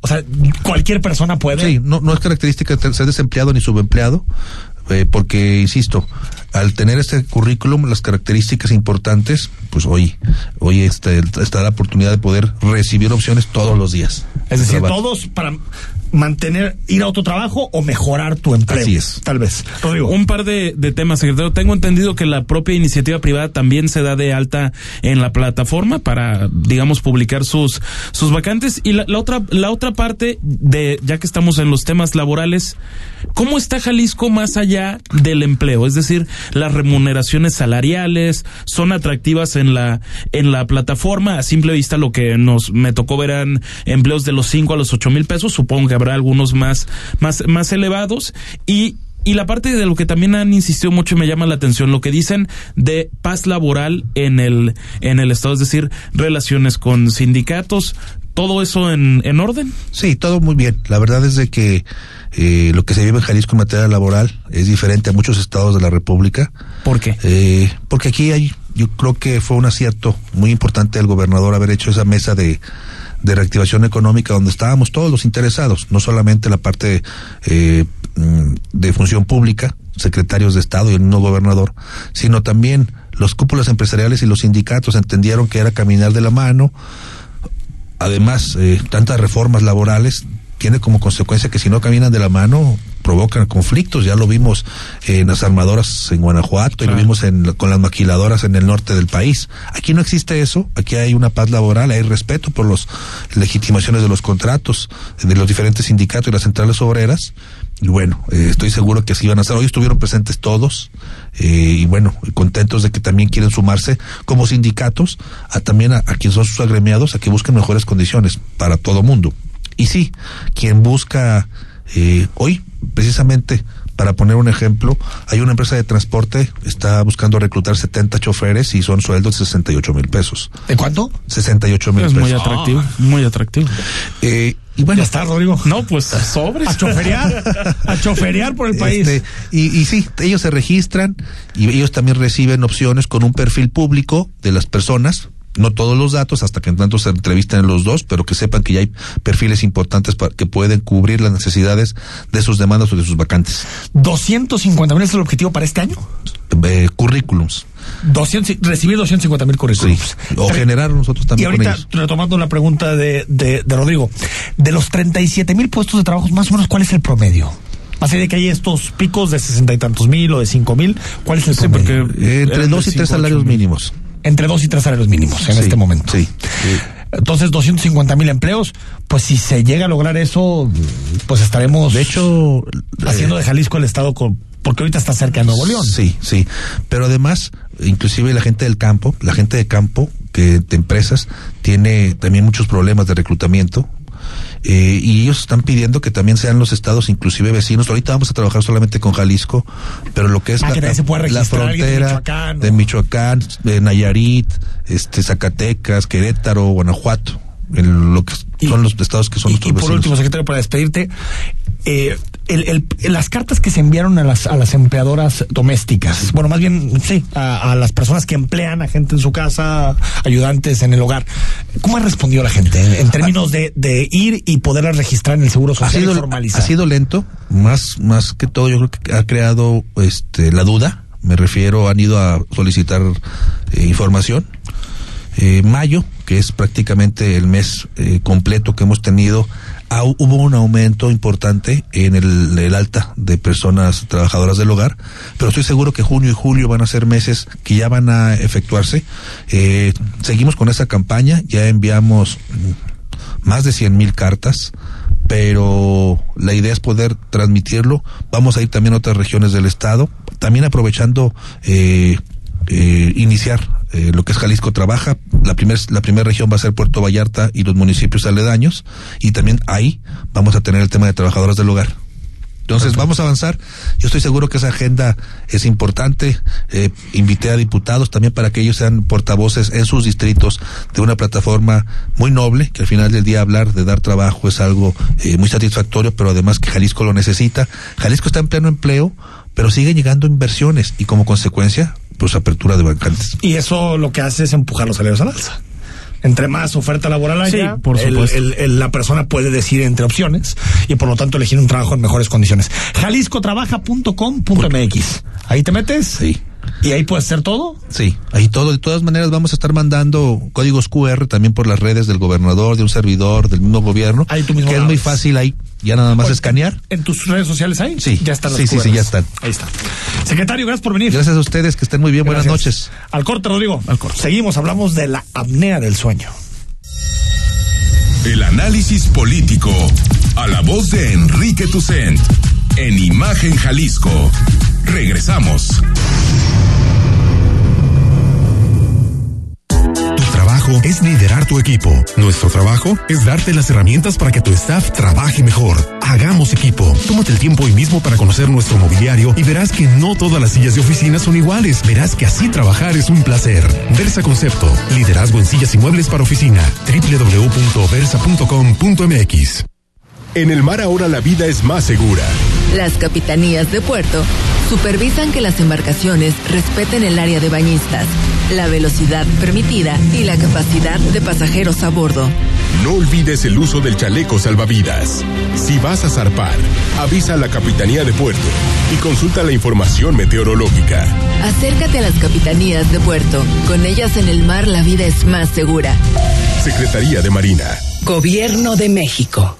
o sea, cualquier persona puede. Sí, no, no es característica ser desempleado ni subempleado, eh, porque, insisto, al tener este currículum, las características importantes, pues hoy, hoy está, está la oportunidad de poder recibir opciones todos los días. Es decir, todos para mantener, ir a otro trabajo o mejorar tu empleo. Así es. Tal vez. Rodrigo. Un par de, temas, secretario. Tengo entendido que la propia iniciativa privada también se da de alta en la plataforma para, digamos, publicar sus, sus vacantes. Y la, la otra, la otra parte de, ya que estamos en los temas laborales, ¿cómo está Jalisco más allá del empleo? Es decir, las remuneraciones salariales son atractivas en la en la plataforma a simple vista lo que nos me tocó ver eran empleos de los 5 a los 8 mil pesos supongo que habrá algunos más más más elevados y y la parte de lo que también han insistido mucho y me llama la atención, lo que dicen de paz laboral en el, en el Estado, es decir, relaciones con sindicatos, ¿todo eso en, en orden? Sí, todo muy bien. La verdad es de que eh, lo que se vive en Jalisco en materia laboral es diferente a muchos estados de la República. ¿Por qué? Eh, porque aquí hay, yo creo que fue un acierto muy importante del gobernador haber hecho esa mesa de, de reactivación económica donde estábamos todos los interesados, no solamente la parte eh, mm, de función pública, secretarios de Estado y el gobernador, sino también los cúpulas empresariales y los sindicatos entendieron que era caminar de la mano. Además, tantas reformas laborales tiene como consecuencia que si no caminan de la mano provocan conflictos, ya lo vimos en las armadoras en Guanajuato y lo vimos en, con las maquiladoras en el norte del país. Aquí no existe eso, aquí hay una paz laboral, hay respeto por las legitimaciones de los contratos de los diferentes sindicatos y las centrales obreras. Y bueno, eh, estoy seguro que así van a estar. Hoy estuvieron presentes todos eh, y bueno, contentos de que también quieren sumarse como sindicatos a también a, a quienes son sus agremiados a que busquen mejores condiciones para todo mundo. Y sí, quien busca eh, hoy, precisamente, para poner un ejemplo, hay una empresa de transporte, está buscando reclutar 70 choferes y son sueldos de 68 mil pesos. ¿De cuánto? 68 mil Es pesos. muy atractivo, muy atractivo. Eh, y bueno, Ya está, Rodrigo. No, pues sobres. A choferear, a choferear por el país. Este, y, y sí, ellos se registran y ellos también reciben opciones con un perfil público de las personas. No todos los datos hasta que en tanto se entrevisten los dos, pero que sepan que ya hay perfiles importantes para que pueden cubrir las necesidades de sus demandas o de sus vacantes. 250 mil es el objetivo para este año. Eh, currículums. 200, recibir 250 mil Sí. currículums. O Tre- generar nosotros Y también con ahorita, ellos. retomando la pregunta de, de, de Rodrigo, de los 37 mil puestos de trabajo, más o menos, ¿cuál es el promedio? Así de que hay estos picos de sesenta y tantos mil o de cinco mil, ¿cuál es el Sí, promedio? porque Eh, entre eran dos y tres salarios mil. mínimos. Entre dos y tres salarios mínimos en Sí, este momento. Sí. Entonces, 250 mil empleos, pues si se llega a lograr eso, pues estaremos De hecho, haciendo de Jalisco el estado con, porque ahorita está cerca de Nuevo León. Sí, sí. Pero además, inclusive la gente del campo, la gente de campo, que de empresas, tiene también muchos problemas de reclutamiento. Eh, y ellos están pidiendo que también sean los estados, inclusive vecinos. Ahorita vamos a trabajar solamente con Jalisco, pero lo que es Ah, la, que también se puede la registrar alguien de frontera Michoacán, ¿no? de Michoacán, de Nayarit, este, Zacatecas, Querétaro, Guanajuato, en lo que son los estados que son Y, nuestros y por vecinos. último, secretario, para despedirte, eh, el, el- las cartas que se enviaron a las, a las empleadoras domésticas, bueno, más bien, sí, a, a las personas que emplean a gente en su casa, ayudantes en el hogar, ¿cómo ha respondido la gente en términos de, de ir y poderlas registrar en el Seguro ha Social sido, y formalizar? ha sido lento, más, más que todo yo creo que ha creado este, la duda, me refiero, han ido a solicitar eh, información. Eh, mayo, que es prácticamente el mes eh, completo que hemos tenido, ah, hubo un aumento importante en el, alta de personas trabajadoras del hogar, pero estoy seguro que junio y julio van a ser meses que ya van a efectuarse. Eh, seguimos con esa campaña, ya enviamos más de 100 mil cartas, pero la idea es poder transmitirlo. Vamos a ir también a otras regiones del estado, también aprovechando eh, eh, iniciar eh, lo que es Jalisco trabaja. La primera la primera región va a ser Puerto Vallarta y los municipios aledaños, y también ahí vamos a tener el tema de trabajadoras del hogar. Entonces vamos a avanzar. Yo estoy seguro que esa agenda es importante. Eh, invité a diputados también para que ellos sean portavoces en sus distritos de una plataforma muy noble, que al final del día hablar de dar trabajo es algo eh, muy satisfactorio, pero además que Jalisco lo necesita. Jalisco está en pleno empleo, pero siguen llegando inversiones y como consecuencia, pues apertura de vacantes. Y eso lo que hace es empujar los salarios al alza. Entre más oferta laboral haya, Sí, por el- supuesto. el- el- la persona puede decidir entre opciones y por lo tanto elegir un trabajo en mejores condiciones. Jaliscotrabaja.com.mx. Ahí te metes Sí. Y ahí puedes hacer todo. Sí, ahí todo. De todas maneras, vamos a estar mandando códigos QR también por las redes del gobernador, de un servidor, del mismo gobierno. Ahí tú mismo que es muy fácil ahí, ya nada más Oye, escanear. ¿En tus redes sociales ahí? Sí, Ya están sí, los sí, sí, QRs. ya están. Ahí está. Secretario, gracias por venir. Gracias a ustedes, que estén muy bien. Buenas noches. Al corte, Rodrigo. Al corte. Seguimos, hablamos de la apnea del sueño. El análisis político. A la voz de Enrique Tucent. En Imagen Jalisco. Regresamos. Tu trabajo es liderar tu equipo. Nuestro trabajo es darte las herramientas para que tu staff trabaje mejor. Hagamos equipo. Tómate el tiempo hoy mismo para conocer nuestro mobiliario y verás que no todas las sillas de oficina son iguales. Verás que así trabajar es un placer. Versa Concepto. Liderazgo en sillas y muebles para oficina. www.versa.com.mx. En el mar ahora la vida es más segura. Las capitanías de puerto supervisan que las embarcaciones respeten el área de bañistas, la velocidad permitida y la capacidad de pasajeros a bordo. No olvides el uso del chaleco salvavidas. Si vas a zarpar, avisa a la Capitanía de Puerto y consulta la información meteorológica. Acércate a las capitanías de puerto. Con ellas en el mar la vida es más segura. Secretaría de Marina. Gobierno de México.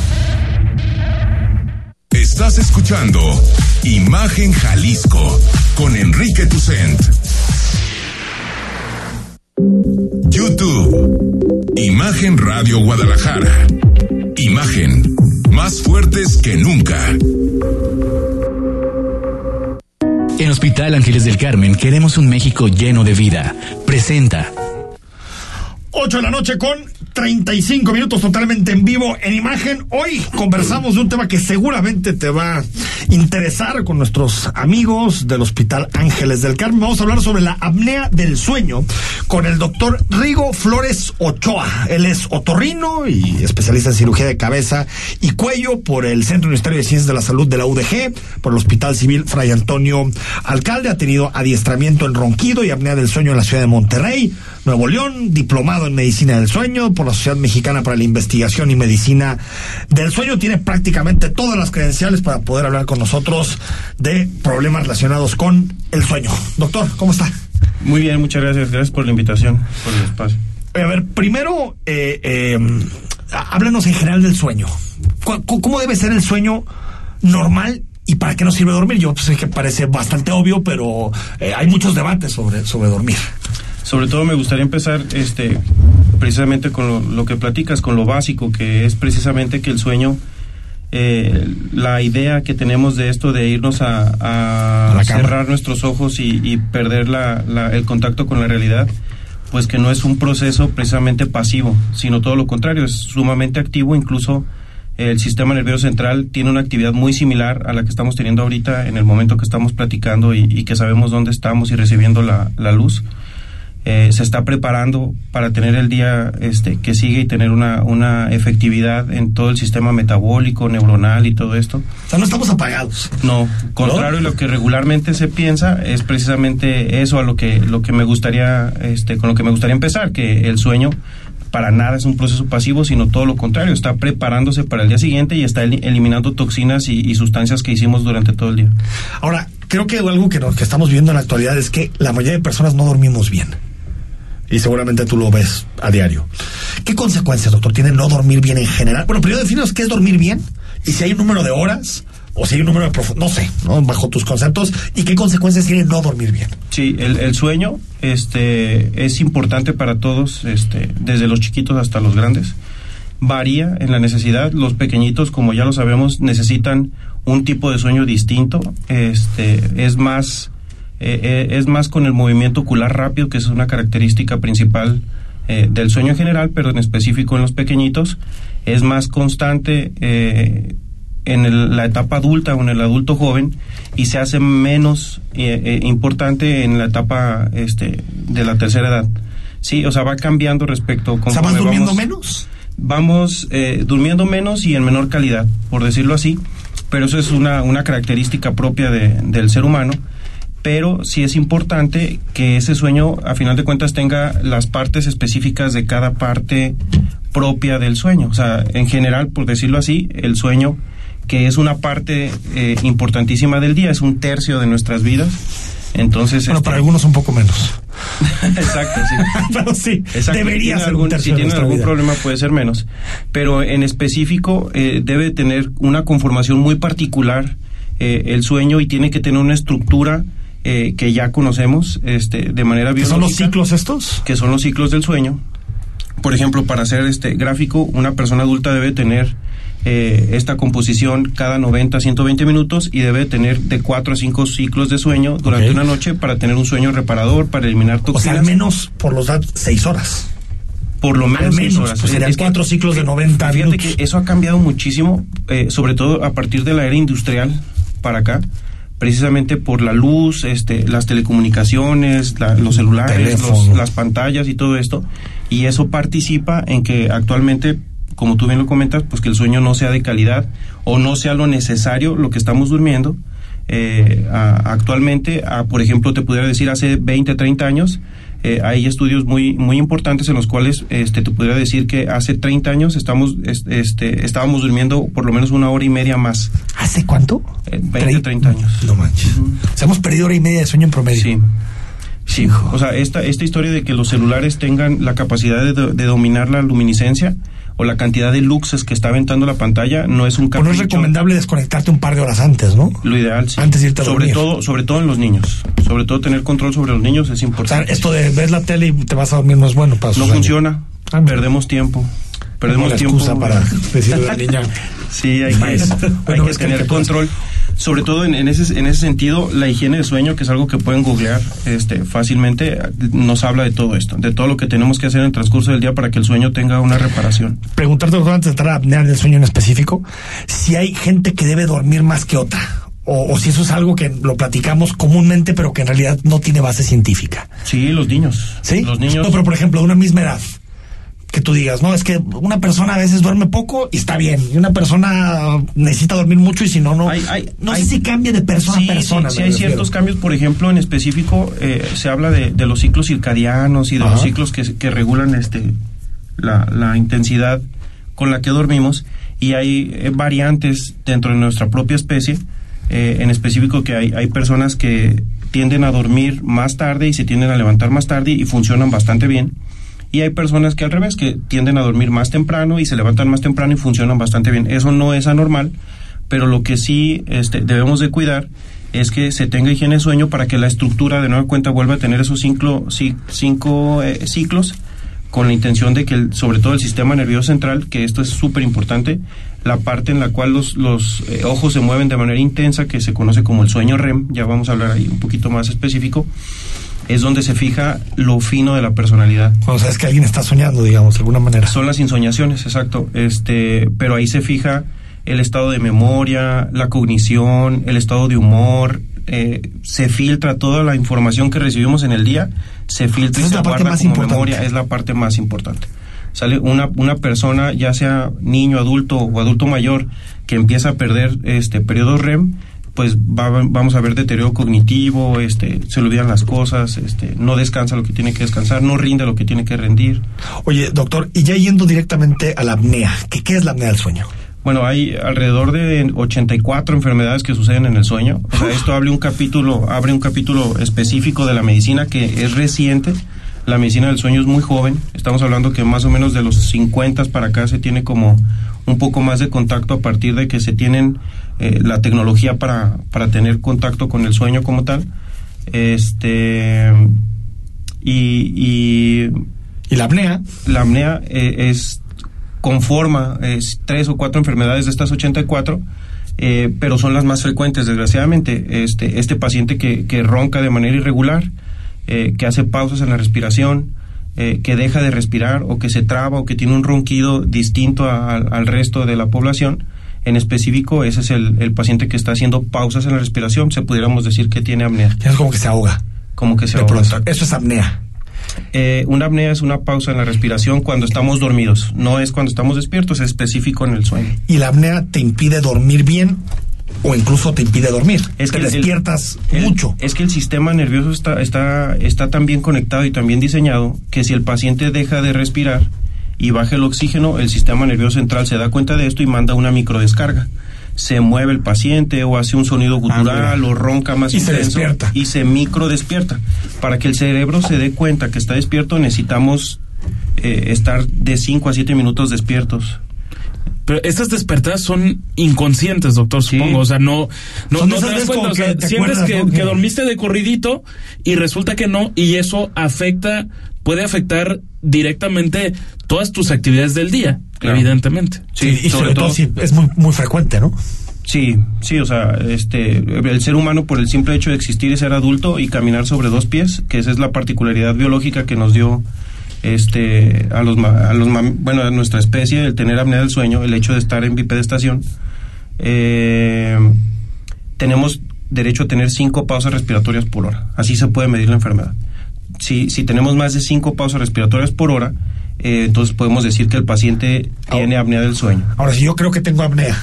Estás escuchando Imagen Jalisco con Enrique Tucent. YouTube. Imagen Radio Guadalajara. Imagen. Más fuertes que nunca. En Hospital Ángeles del Carmen queremos un México lleno de vida. Presenta. 8 de la noche con 35 minutos totalmente en vivo en imagen. Hoy conversamos de un tema que seguramente te va a interesar con nuestros amigos del Hospital Ángeles del Carmen. Vamos a hablar sobre la apnea del sueño con el doctor Rigo Flores Ochoa. Él es otorrino y especialista en cirugía de cabeza y cuello por el Centro Universitario de Ciencias de la Salud de la UDG, por el Hospital Civil Fray Antonio Alcalde. Ha tenido adiestramiento en ronquido y apnea del sueño en la ciudad de Monterrey, Nuevo León, diplomado en medicina del sueño por la Sociedad Mexicana para la Investigación y Medicina del Sueño. Tiene prácticamente todas las credenciales para poder hablar con nosotros de problemas relacionados con el sueño. Doctor, ¿cómo está? Muy bien, muchas gracias. Gracias por la invitación, por el espacio. A ver, primero, eh, eh, háblanos en general del sueño. ¿Cómo debe ser el sueño normal ¿Y para qué nos sirve dormir? Yo sé que parece bastante obvio, pero eh, hay muchos debates sobre, sobre dormir. Sobre todo me gustaría empezar este, precisamente con lo, que platicas, con lo básico, que es precisamente que el sueño, eh, la idea que tenemos de esto de irnos a, cerrar nuestros ojos y, perder el contacto con la realidad, pues que no es un proceso precisamente pasivo, sino todo lo contrario, es sumamente activo, incluso el sistema nervioso central tiene una actividad muy similar a la que estamos teniendo ahorita en el momento que estamos platicando y, que sabemos dónde estamos y recibiendo la, la luz. Eh, se está preparando para tener el día este, que sigue y tener una, una efectividad en todo el sistema metabólico, neuronal y todo esto. O sea, no estamos apagados. No, contrario a lo que regularmente se piensa, es precisamente eso a lo que, lo que me gustaría, este, con lo que me gustaría empezar, que el sueño para nada es un proceso pasivo, sino todo lo contrario, está preparándose para el día siguiente y está eliminando toxinas y, sustancias que hicimos durante todo el día. Ahora, creo que algo que, que estamos viendo en la actualidad es que la mayoría de personas no dormimos bien y seguramente tú lo ves a diario. ¿Qué consecuencias, doctor, tiene no dormir bien en general? Bueno, primero definos qué es dormir bien y si hay un número de horas o si hay un número de no sé, ¿no? bajo tus conceptos y qué consecuencias tiene no dormir bien. Sí, el, sueño este, es importante para todos, este, desde los chiquitos hasta los grandes. Varía en la necesidad. Los pequeñitos, como ya lo sabemos, necesitan un tipo de sueño distinto. Este, es más eh, eh, es más con el movimiento ocular rápido, que es una característica principal eh, del sueño en general, pero en específico en los pequeñitos. Es más constante en la etapa adulta o en el adulto joven y se hace menos importante en la etapa este, de la tercera edad. Sí, o sea, va cambiando respecto. ¿O sea, durmiendo menos? Vamos durmiendo menos y en menor calidad, por decirlo así, pero eso es una, una característica propia de, del ser humano pero sí es importante que ese sueño, a final de cuentas, tenga las partes específicas de cada parte propia del sueño. O sea, en general, por decirlo así, el sueño, que es una parte eh, importantísima del día, es un tercio de nuestras vidas. Entonces, bueno, para este, algunos un poco menos. Exacto, sí. Pero sí, debería ser algún, Si tienen algún problema puede ser menos. Pero en específico eh, debe tener una conformación muy particular eh, el sueño y tiene que tener una estructura eh, que ya conocemos este, de manera biológica. ¿Son los ciclos estos? Que son los ciclos del sueño. Por ejemplo, para hacer este gráfico, una persona adulta debe tener eh, esta composición cada 90 a 120 minutos y debe tener de 4 a 5 ciclos de sueño durante una noche para tener un sueño reparador, para eliminar O sea, toxinas. al menos por los datos, seis horas. por lo menos, al menos, horas. pues serían Es que- cuatro ciclos de 90 Fíjate minutos. que eso ha cambiado muchísimo, eh, sobre todo a partir de la era industrial para acá, precisamente por la luz, este, las telecomunicaciones, la- los celulares, los- las pantallas y todo esto, y eso participa en que actualmente, como tú bien lo comentas, pues que el sueño no sea de calidad o no sea lo necesario lo que estamos durmiendo. Eh, a- actualmente, a, por ejemplo, te pudiera decir hace 20, 30 años, eh, hay estudios muy muy importantes en los cuales este te pudiera decir que hace 30 años estamos es- este estábamos durmiendo por lo menos una hora y media más. ¿Hace cuánto? Eh, 20, 30 años. No manches. O sea, hemos perdido hora y media de sueño en promedio. Sí. Sí, o sea, esta, esta historia de que los celulares tengan la capacidad de dominar la luminiscencia o la cantidad de luxes que está aventando la pantalla no es un Pues no es capricho. recomendable desconectarte un par de horas antes, ¿no? Lo ideal, sí. Antes de irte a sobre dormir. todo, sobre todo en los niños. Sobre todo tener control sobre los niños es O sea, importante. esto de ver la tele y te vas a dormir no es bueno para no funciona. Ah, Perdemos tiempo. Perdemos la tiempo. excusa para decirle a la niña. sí, hay que, hay Bueno, tener que control. Sobre todo en, en ese, en ese sentido, la higiene del sueño, que es algo que pueden googlear este, fácilmente, nos habla de todo esto, de todo lo que tenemos que hacer en el transcurso del día para que el sueño tenga una reparación. Preguntarte, doctor, antes de entrar a apnea del sueño en específico, si hay gente que debe dormir más que otra. O, o si eso es algo que lo platicamos comúnmente, pero que en realidad no tiene base científica. Sí, los niños. ¿Sí? Los niños. No, pero por ejemplo, de una misma edad. Que tú digas, no, es que una persona a veces duerme poco y está bien. Y una persona necesita dormir mucho y si no, no. no sé si cambia de persona Sí, a persona. sí, sí hay ciertos cambios, por ejemplo, en específico eh, se habla de, de los ciclos circadianos y de los ciclos que, que regulan este la, la intensidad con la que dormimos y hay eh, variantes dentro de nuestra propia especie, eh, en específico que hay, hay personas que tienden a dormir más tarde y se tienden a levantar más tarde y funcionan bastante bien. Y hay personas que al revés, que tienden a dormir más temprano y se levantan más temprano y funcionan bastante bien. Eso no es anormal, pero lo que sí este, debemos de cuidar es que se tenga higiene de sueño para que la estructura de nueva cuenta vuelva a tener esos cinco, ci- cinco eh, ciclos con la intención de que el- sobre todo el sistema nervioso central, que esto es súper importante, la parte en la cual los, los eh, ojos se mueven de manera intensa, que se conoce como el sueño REM, ya vamos a hablar ahí un poquito más específico, es donde se fija lo fino de la personalidad. Cuando sabes que alguien está soñando, digamos, de alguna manera. Son las insoñaciones, exacto. Este, pero ahí se fija el estado de memoria, la cognición, el estado de humor, eh, se filtra toda la información que recibimos en el día, se filtra y es se la parte guarda más como importante. memoria, es la parte más importante. Sale una, una persona, ya sea niño, adulto o adulto mayor, que empieza a perder este periodos REM, pues va- vamos a ver deterioro cognitivo, este, se olvidan las cosas, este, no descansa lo que tiene que descansar, no rinde lo que tiene que rendir. Oye, doctor, y ya yendo directamente a la apnea, ¿qué, qué es la apnea del sueño? Bueno, hay alrededor de 84 enfermedades que suceden en el sueño. O sea, esto abre un capítulo, abre un capítulo específico de la medicina que es reciente. La medicina del sueño es muy joven. Estamos hablando que más o menos de los 50 para acá se tiene como un poco más de contacto a partir de que se tienen eh, la tecnología para, para tener contacto con el sueño como tal. Este y, y ¿Y la apnea? La apnea eh, es conforma es tres o cuatro enfermedades de estas 84, eh, pero son las más frecuentes, desgraciadamente. Este, este paciente que, que ronca de manera irregular, eh, que hace pausas en la respiración, eh, que deja de respirar o que se traba o que tiene un ronquido distinto a- al resto de la población. En específico, ese es el, el paciente que está haciendo pausas en la respiración. Se pudiéramos decir que tiene apnea. Es como que se ahoga. Como que se De ahoga. pronto. Eso es apnea. Eh, una apnea es una pausa en la respiración cuando estamos dormidos, no es cuando estamos despiertos, es específico en el sueño. ¿Y la apnea te impide dormir bien o incluso te impide dormir? Es te que despiertas el- mucho. Es que el sistema nervioso está, está, está tan bien conectado y tan bien diseñado que si el paciente deja de respirar y baja el oxígeno, el sistema nervioso central se da cuenta de esto y manda una microdescarga. Se mueve el paciente o hace un sonido gutural o ronca más Ah, Y se intenso despierta. y se microdespierta. Para que el cerebro se dé cuenta que está despierto necesitamos eh, estar de 5 a 7 minutos despiertos. Pero estas despertadas son inconscientes, doctor, supongo. O sea, no, no, no te das cuenta. O sea, sientes que Que- dormiste de corridito y resulta que no, y eso afecta puede afectar directamente todas tus actividades del día, evidentemente. Sí, y sobre, todo, si es muy, muy frecuente, ¿no? Sí, sí, o sea, este, el ser humano por el simple hecho de existir y ser adulto y caminar sobre dos pies, que esa es la particularidad biológica que nos dio este a los a los bueno a nuestra especie el tener apnea del sueño el hecho de estar en bipedestación eh, tenemos derecho a tener cinco pausas respiratorias por hora así se puede medir la enfermedad si, si tenemos más de cinco pausas respiratorias por hora eh, entonces podemos decir que el paciente tiene apnea del sueño ahora si yo creo que tengo apnea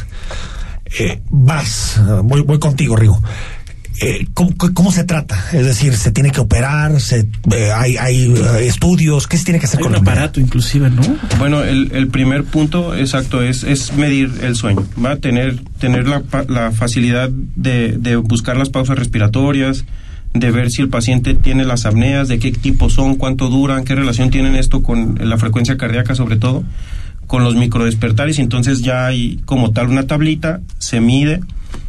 eh, vas voy voy contigo Rigo eh, ¿cómo, se trata? Es decir, ¿se tiene que operar? Se, eh, ¿Hay, hay eh, estudios? ¿Qué se tiene que hacer con un aparato inclusive, no? Bueno, el, el, primer punto exacto es, es medir el sueño. Va a tener, tener la, la facilidad de, de buscar las pausas respiratorias, de ver si el paciente tiene las apneas, de qué tipo son, cuánto duran, qué relación tienen esto con la frecuencia cardíaca sobre todo, con los microdespertares, entonces ya hay como tal una tablita, se mide,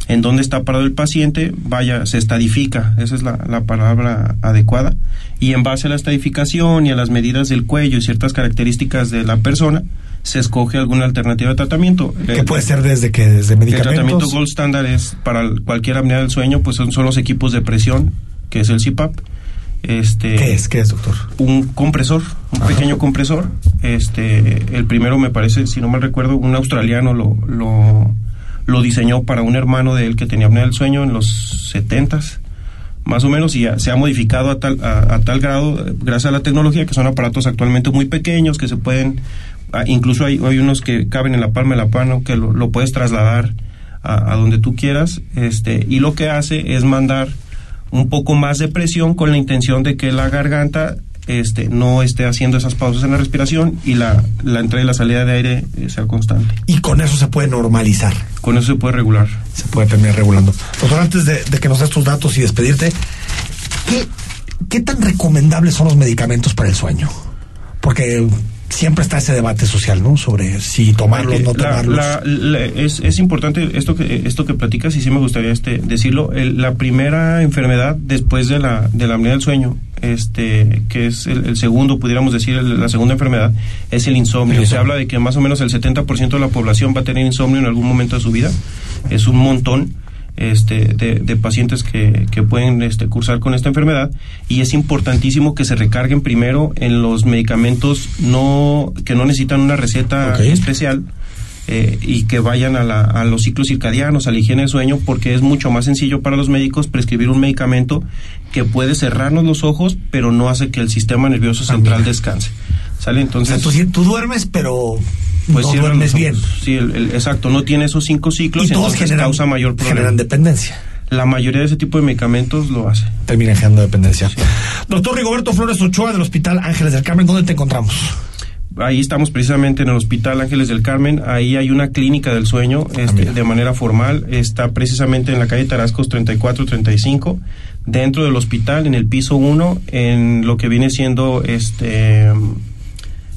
en dónde está parado el paciente, vaya, se estadifica, esa es la, palabra adecuada, y en base a la estadificación y a las medidas del cuello y ciertas características de la persona, se escoge alguna alternativa de tratamiento. ¿Qué puede ser desde que desde medicamentos? El tratamiento gold standard es para cualquier apnea del sueño, pues son, son los equipos de presión, que es el CPAP. Este, ¿Qué es? ¿Qué es, doctor? Un compresor, un pequeño compresor. Este, el primero me parece, si no mal recuerdo, un australiano lo, lo lo diseñó para un hermano de él que tenía apnea del sueño en los setentas más o menos y se ha modificado a tal, a, tal grado eh, gracias a la tecnología que son aparatos actualmente muy pequeños que se pueden incluso hay, hay unos que caben en la palma de la mano que lo, puedes trasladar a, a, donde tú quieras este y lo que hace es mandar un poco más de presión con la intención de que la garganta este, no esté haciendo esas pausas en la respiración y la, la entrada y la salida de aire eh, sea constante. Y con eso se puede normalizar. Con eso se puede regular. Se puede terminar regulando. Doctor, antes de, que nos des tus datos y despedirte, ¿qué, ¿qué tan recomendables son los medicamentos para el sueño? Porque siempre está ese debate social, ¿no? Sobre si tomarlos, o no tomarlos. es, es, importante esto que esto que platicas y sí me gustaría este decirlo. la primera enfermedad después de la de la apnea del sueño, este, que es el, segundo, pudiéramos decir, la segunda enfermedad, es el insomnio. Se habla de que más o menos el 70% de la población va a tener insomnio en algún momento de su vida. Es un montón este, de, pacientes que, que, pueden este, cursar con esta enfermedad y es importantísimo que se recarguen primero en los medicamentos no que no necesitan una receta especial eh, y que vayan a, la, a, los ciclos circadianos, a la higiene de sueño, porque es mucho más sencillo para los médicos prescribir un medicamento que puede cerrarnos los ojos, pero no hace que el sistema nervioso central descanse. ¿Sale? Entonces. tú duermes, pero pues no duermes bien. Sí, el, exacto, no tiene esos cinco ciclos y, entonces causa mayor problema. Generan dependencia. La mayoría de ese tipo de medicamentos lo hace. Termina generando dependencia. Doctor Rigoberto Flores Ochoa del Hospital Ángeles del Carmen, ¿dónde te encontramos? Ahí estamos precisamente en el Hospital Ángeles del Carmen. Ahí hay una clínica del sueño ah, este, de manera formal. Está precisamente en la calle Tarascos 3435, dentro del hospital, en el piso 1, en lo que viene siendo este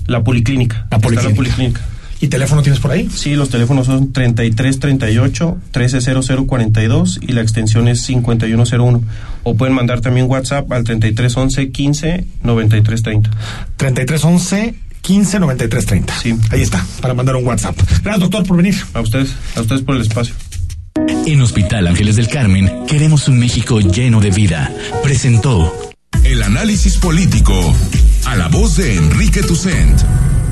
la policlínica. La policlínica. ¿Y teléfono tienes por ahí? Sí, los teléfonos son 3338 130042 y la extensión es 5101. O pueden mandar también WhatsApp al 3311 15 9330. 3311 15 93 30. Sí. Ahí está, para mandar un WhatsApp. Gracias, doctor, por venir. A ustedes, a ustedes por el espacio. En Hospital Ángeles del Carmen queremos un México lleno de vida. Presentó el análisis político a la voz de Enrique Tucent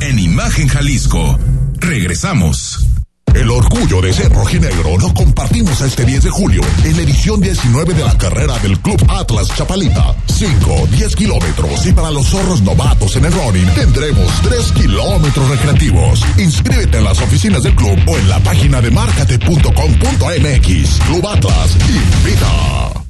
en Imagen Jalisco. Regresamos. El orgullo de ser rojinegro lo compartimos este 10 de julio en la edición 19 de la carrera del Club Atlas Chapalita. 5, 10 kilómetros y para los zorros novatos en el running tendremos 3 kilómetros recreativos. Inscríbete en las oficinas del club o en la página de marcate.com.mx. Club Atlas invita.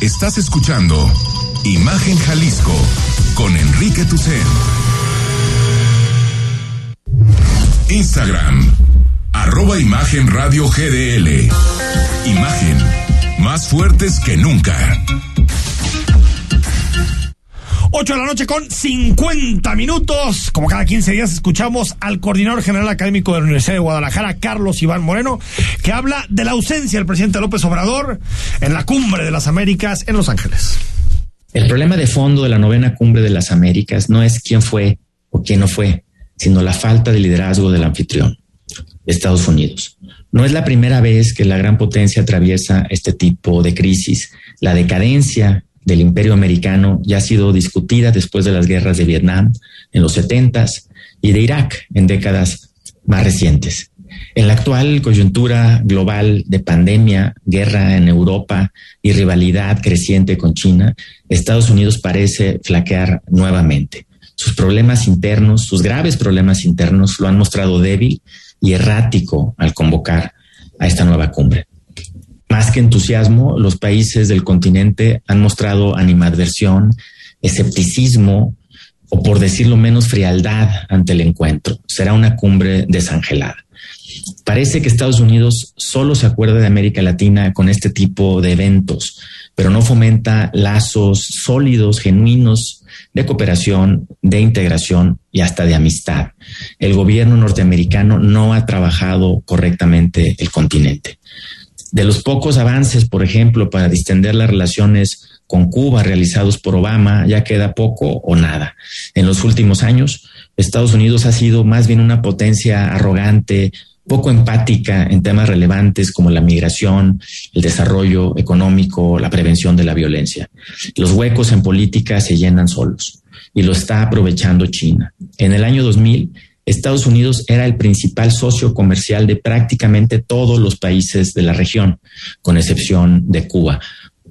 Estás escuchando Imagen Jalisco con Enrique Tucen. Instagram, arroba Imagen Radio GDL. Imagen, más fuertes que nunca. 8 de la noche con 50 minutos. Como cada 15 días escuchamos al coordinador general académico de la Universidad de Guadalajara, Carlos Iván Moreno, que habla de la ausencia del presidente López Obrador en la cumbre de las Américas en Los Ángeles. El problema de fondo de la novena cumbre de las Américas no es quién fue o quién no fue, sino la falta de liderazgo del anfitrión, Estados Unidos. No es la primera vez que la gran potencia atraviesa este tipo de crisis. La decadencia del imperio americano ya ha sido discutida después de las guerras de Vietnam en los 70 y de Irak en décadas más recientes. En la actual coyuntura global de pandemia, guerra en Europa y rivalidad creciente con China, Estados Unidos parece flaquear nuevamente. Sus problemas internos, sus graves problemas internos lo han mostrado débil y errático al convocar a esta nueva cumbre. Más que entusiasmo, los países del continente han mostrado animadversión, escepticismo o, por decirlo menos, frialdad ante el encuentro. Será una cumbre desangelada. Parece que Estados Unidos solo se acuerda de América Latina con este tipo de eventos, pero no fomenta lazos sólidos, genuinos de cooperación, de integración y hasta de amistad. El gobierno norteamericano no ha trabajado correctamente el continente. De los pocos avances, por ejemplo, para distender las relaciones con Cuba realizados por Obama, ya queda poco o nada. En los últimos años, Estados Unidos ha sido más bien una potencia arrogante, poco empática en temas relevantes como la migración, el desarrollo económico, la prevención de la violencia. Los huecos en política se llenan solos y lo está aprovechando China. En el año 2000, Estados Unidos era el principal socio comercial de prácticamente todos los países de la región, con excepción de Cuba.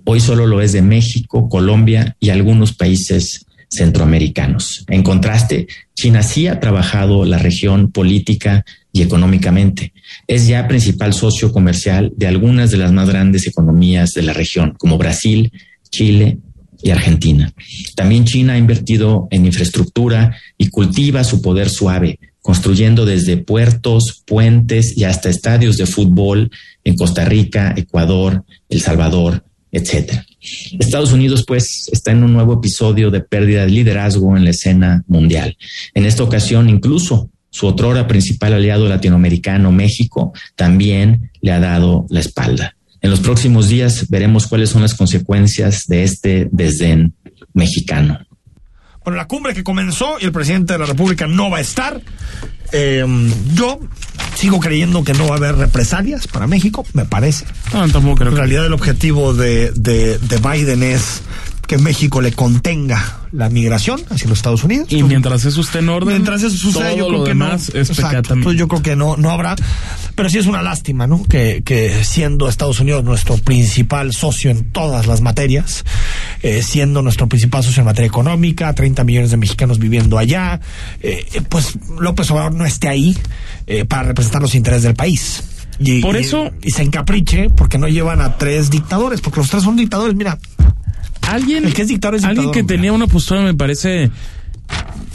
Hoy solo lo es de México, Colombia y algunos países centroamericanos. En contraste, China sí ha trabajado la región política y económicamente. Es ya principal socio comercial de algunas de las más grandes economías de la región, como Brasil, Chile y Argentina. También China ha invertido en infraestructura y cultiva su poder suave, construyendo desde puertos, puentes y hasta estadios de fútbol en Costa Rica, Ecuador, El Salvador, etcétera. Estados Unidos, pues, está en un nuevo episodio de pérdida de liderazgo en la escena mundial. En esta ocasión, incluso su otrora principal aliado latinoamericano, México, también le ha dado la espalda. En los próximos días veremos cuáles son las consecuencias de este desdén mexicano. Bueno, la cumbre que comenzó y el presidente de la República no va a estar. Eh, yo sigo creyendo que no va a haber represalias para México, me parece. No, tampoco creo. En realidad el objetivo de, de, de Biden es que México le contenga la migración hacia los Estados Unidos. Y mientras eso esté en orden, mientras eso sucede, yo creo que demás no. Exacto. Yo creo que no, no habrá. Pero sí es una lástima, ¿no? Que, que siendo Estados Unidos nuestro principal socio en todas las materias, eh, siendo nuestro principal socio en materia económica, 30 millones de mexicanos viviendo allá, eh, pues López Obrador no esté ahí eh, para representar los intereses del país. Y, Por eso. Y, y se encapriche porque no llevan a tres dictadores, porque los tres son dictadores, mira. Alguien, el que es dictador es alguien dictador, que hombre. tenía una postura, me parece,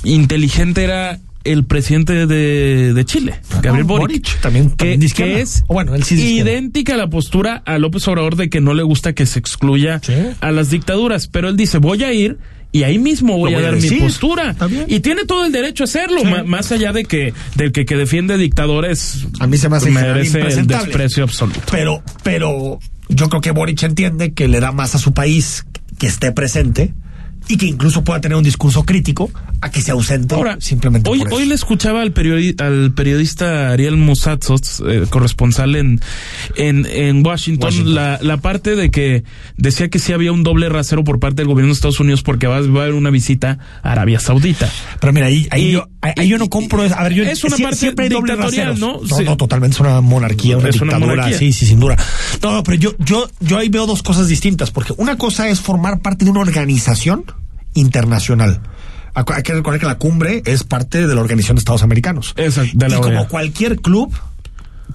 inteligente era el presidente de, de Chile, Gabriel Boric, también, que, también es Bueno, él sí idéntica la postura a López Obrador de que no le gusta que se excluya a las dictaduras, pero él dice, voy a ir y ahí mismo voy, a a dar mi postura. Y tiene todo el derecho a hacerlo, más allá de que del que, que defiende dictadores A mí se me hace merece el desprecio absoluto. Pero, pero yo creo que Boric entiende que le da más a su país que esté presente y que incluso pueda tener un discurso crítico a que se ausente simplemente Hoy, por eso. hoy le escuchaba al, periodi- al periodista Ariel Musatzos, eh, corresponsal en, en, en Washington, Washington. La, la parte de que decía que sí había un doble rasero por parte del gobierno de Estados Unidos porque va, va a haber una visita a Arabia Saudita. Pero mira, ahí, ahí, Y- yo, ahí, yo no compro. eso. A ver, yo Es una parte siempre hay dictatorial, raseros. ¿no? No, Sí. no, totalmente es una monarquía, una Es una dictadura. monarquía. Sí, sí, sin duda. No, no, pero yo, yo, yo ahí veo dos cosas distintas, porque una cosa es formar parte de una organización internacional. Hay que recordar que la cumbre es parte de la Organización de Estados Americanos. Exacto, de la y como OEA. cualquier club,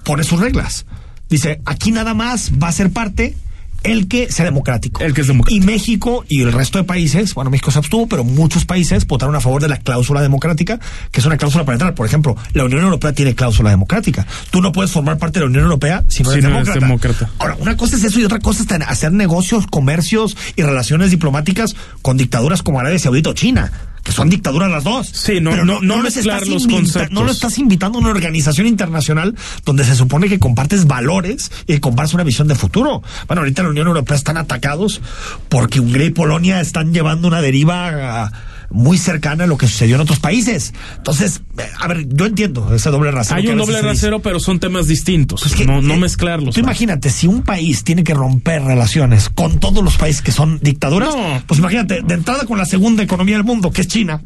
pone sus reglas. Dice, aquí nada más va a ser parte el que sea democrático. El que es democrático. Y México y el resto de países, bueno, México se abstuvo, pero muchos países votaron a favor de la cláusula democrática, que es una cláusula para entrar. Por ejemplo, la Unión Europea tiene cláusula democrática. Tú no puedes formar parte de la Unión Europea si no Si eres no eres demócrata. Ahora, una cosa es eso y otra cosa es hacer negocios, comercios y relaciones diplomáticas con dictaduras como Arabia Saudita o China. Que son dictaduras las dos. Sí, no- Pero no- no mezclar los conceptos. No lo estás invitando a una organización internacional donde se supone que compartes valores y compartes una visión de futuro. Bueno, ahorita la Unión Europea están atacados porque Hungría y Polonia están llevando una deriva ah, muy cercana a lo que sucedió en otros países. Entonces, eh, a ver, yo entiendo ese doble rasero. Hay un doble rasero, pero son temas distintos. Pues que, no no eh, mezclarlos. Tú imagínate, si un país tiene que romper relaciones con todos los países que son dictaduras, pues imagínate, de entrada con la segunda economía del mundo, que es China.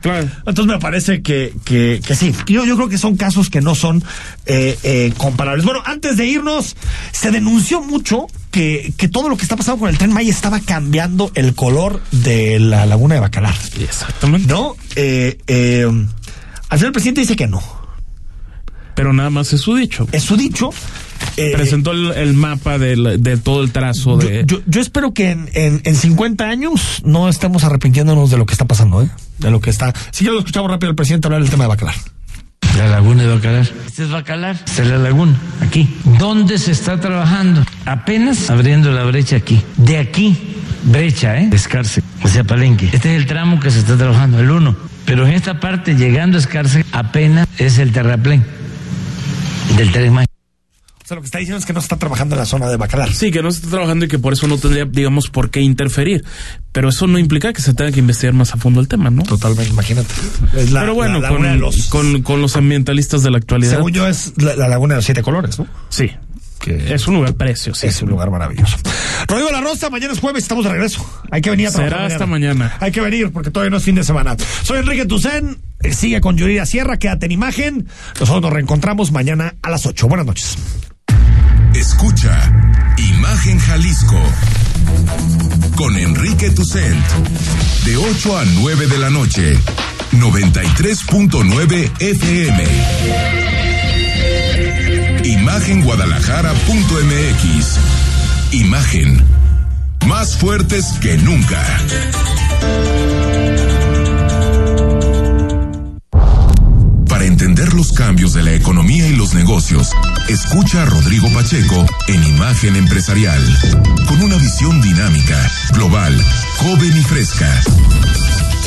Entonces me parece que, que, que sí. Yo, yo creo que son casos que no son eh, eh, comparables. Bueno, antes de irnos, se denunció mucho que, que todo lo que está pasando con el tren Maya estaba cambiando el color de la laguna de Bacalar. Exactamente. ¿No? Eh, eh, al final el presidente dice que no. Pero nada más es su dicho. Es su dicho. Eh, Presentó el, el mapa de, todo el trazo de... Yo, yo espero que en, en, en 50 años no estemos arrepintiéndonos de lo que está pasando, ¿eh? De lo que está. Si ya lo escuchamos rápido el presidente hablar del tema de Bacalar. La laguna de Bacalar. Este es Bacalar. Esta es la laguna, aquí. ¿Dónde se está trabajando? Apenas abriendo la brecha aquí. De aquí, brecha, ¿eh? Escarce, hacia Palenque. Este es el tramo que se está trabajando, el uno. Pero en esta parte, llegando a Escarce, apenas es el terraplén del Tren Maya. O sea, lo que está diciendo es que no se está trabajando en la zona de Bacalar. Sí, que no se está trabajando y que por eso no tendría, digamos, por qué interferir. Pero eso no implica que se tenga que investigar más a fondo el tema, ¿no? Totalmente, imagínate. Es la- Pero bueno, la con, los- con, con los ambientalistas de la actualidad. Según yo, es la, la laguna de los siete colores, ¿no? Sí. Es un lugar precioso. Es un lugar maravilloso. Rodrigo La Rosa, mañana es jueves, estamos de regreso. Hay que venir a trabajar. Será hasta mañana. Hay que venir porque todavía no es fin de semana. Soy Enrique Tucen, eh, sigue con Yuridia Sierra, quédate en imagen. Nosotros nos reencontramos mañana a las 8. Buenas noches. Escucha Imagen Jalisco con Enrique Tucent de 8 a 9 de la noche 93.9 FM Imagenguadalajara.mx Imagen más fuertes que nunca Para entender los cambios de la economía y los negocios, escucha a Rodrigo Pacheco en Imagen Empresarial, con una visión dinámica, global, joven y fresca.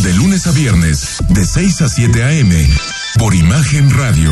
De lunes a viernes, de 6 a 7 a.m., por Imagen Radio.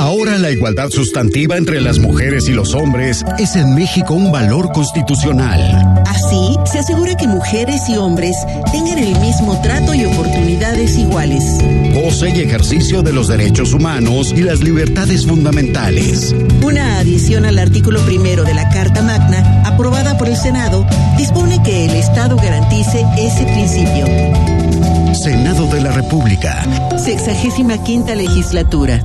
Ahora la igualdad sustantiva entre las mujeres y los hombres es en México un valor constitucional. Así, se asegura que mujeres y hombres tengan el mismo trato y oportunidades iguales. Goce y ejercicio de los derechos humanos y las libertades fundamentales. Una adición al artículo primero de la Carta Magna, aprobada por el Senado, dispone que el Estado garantice ese principio. Senado de la República. Sexagésima quinta legislatura.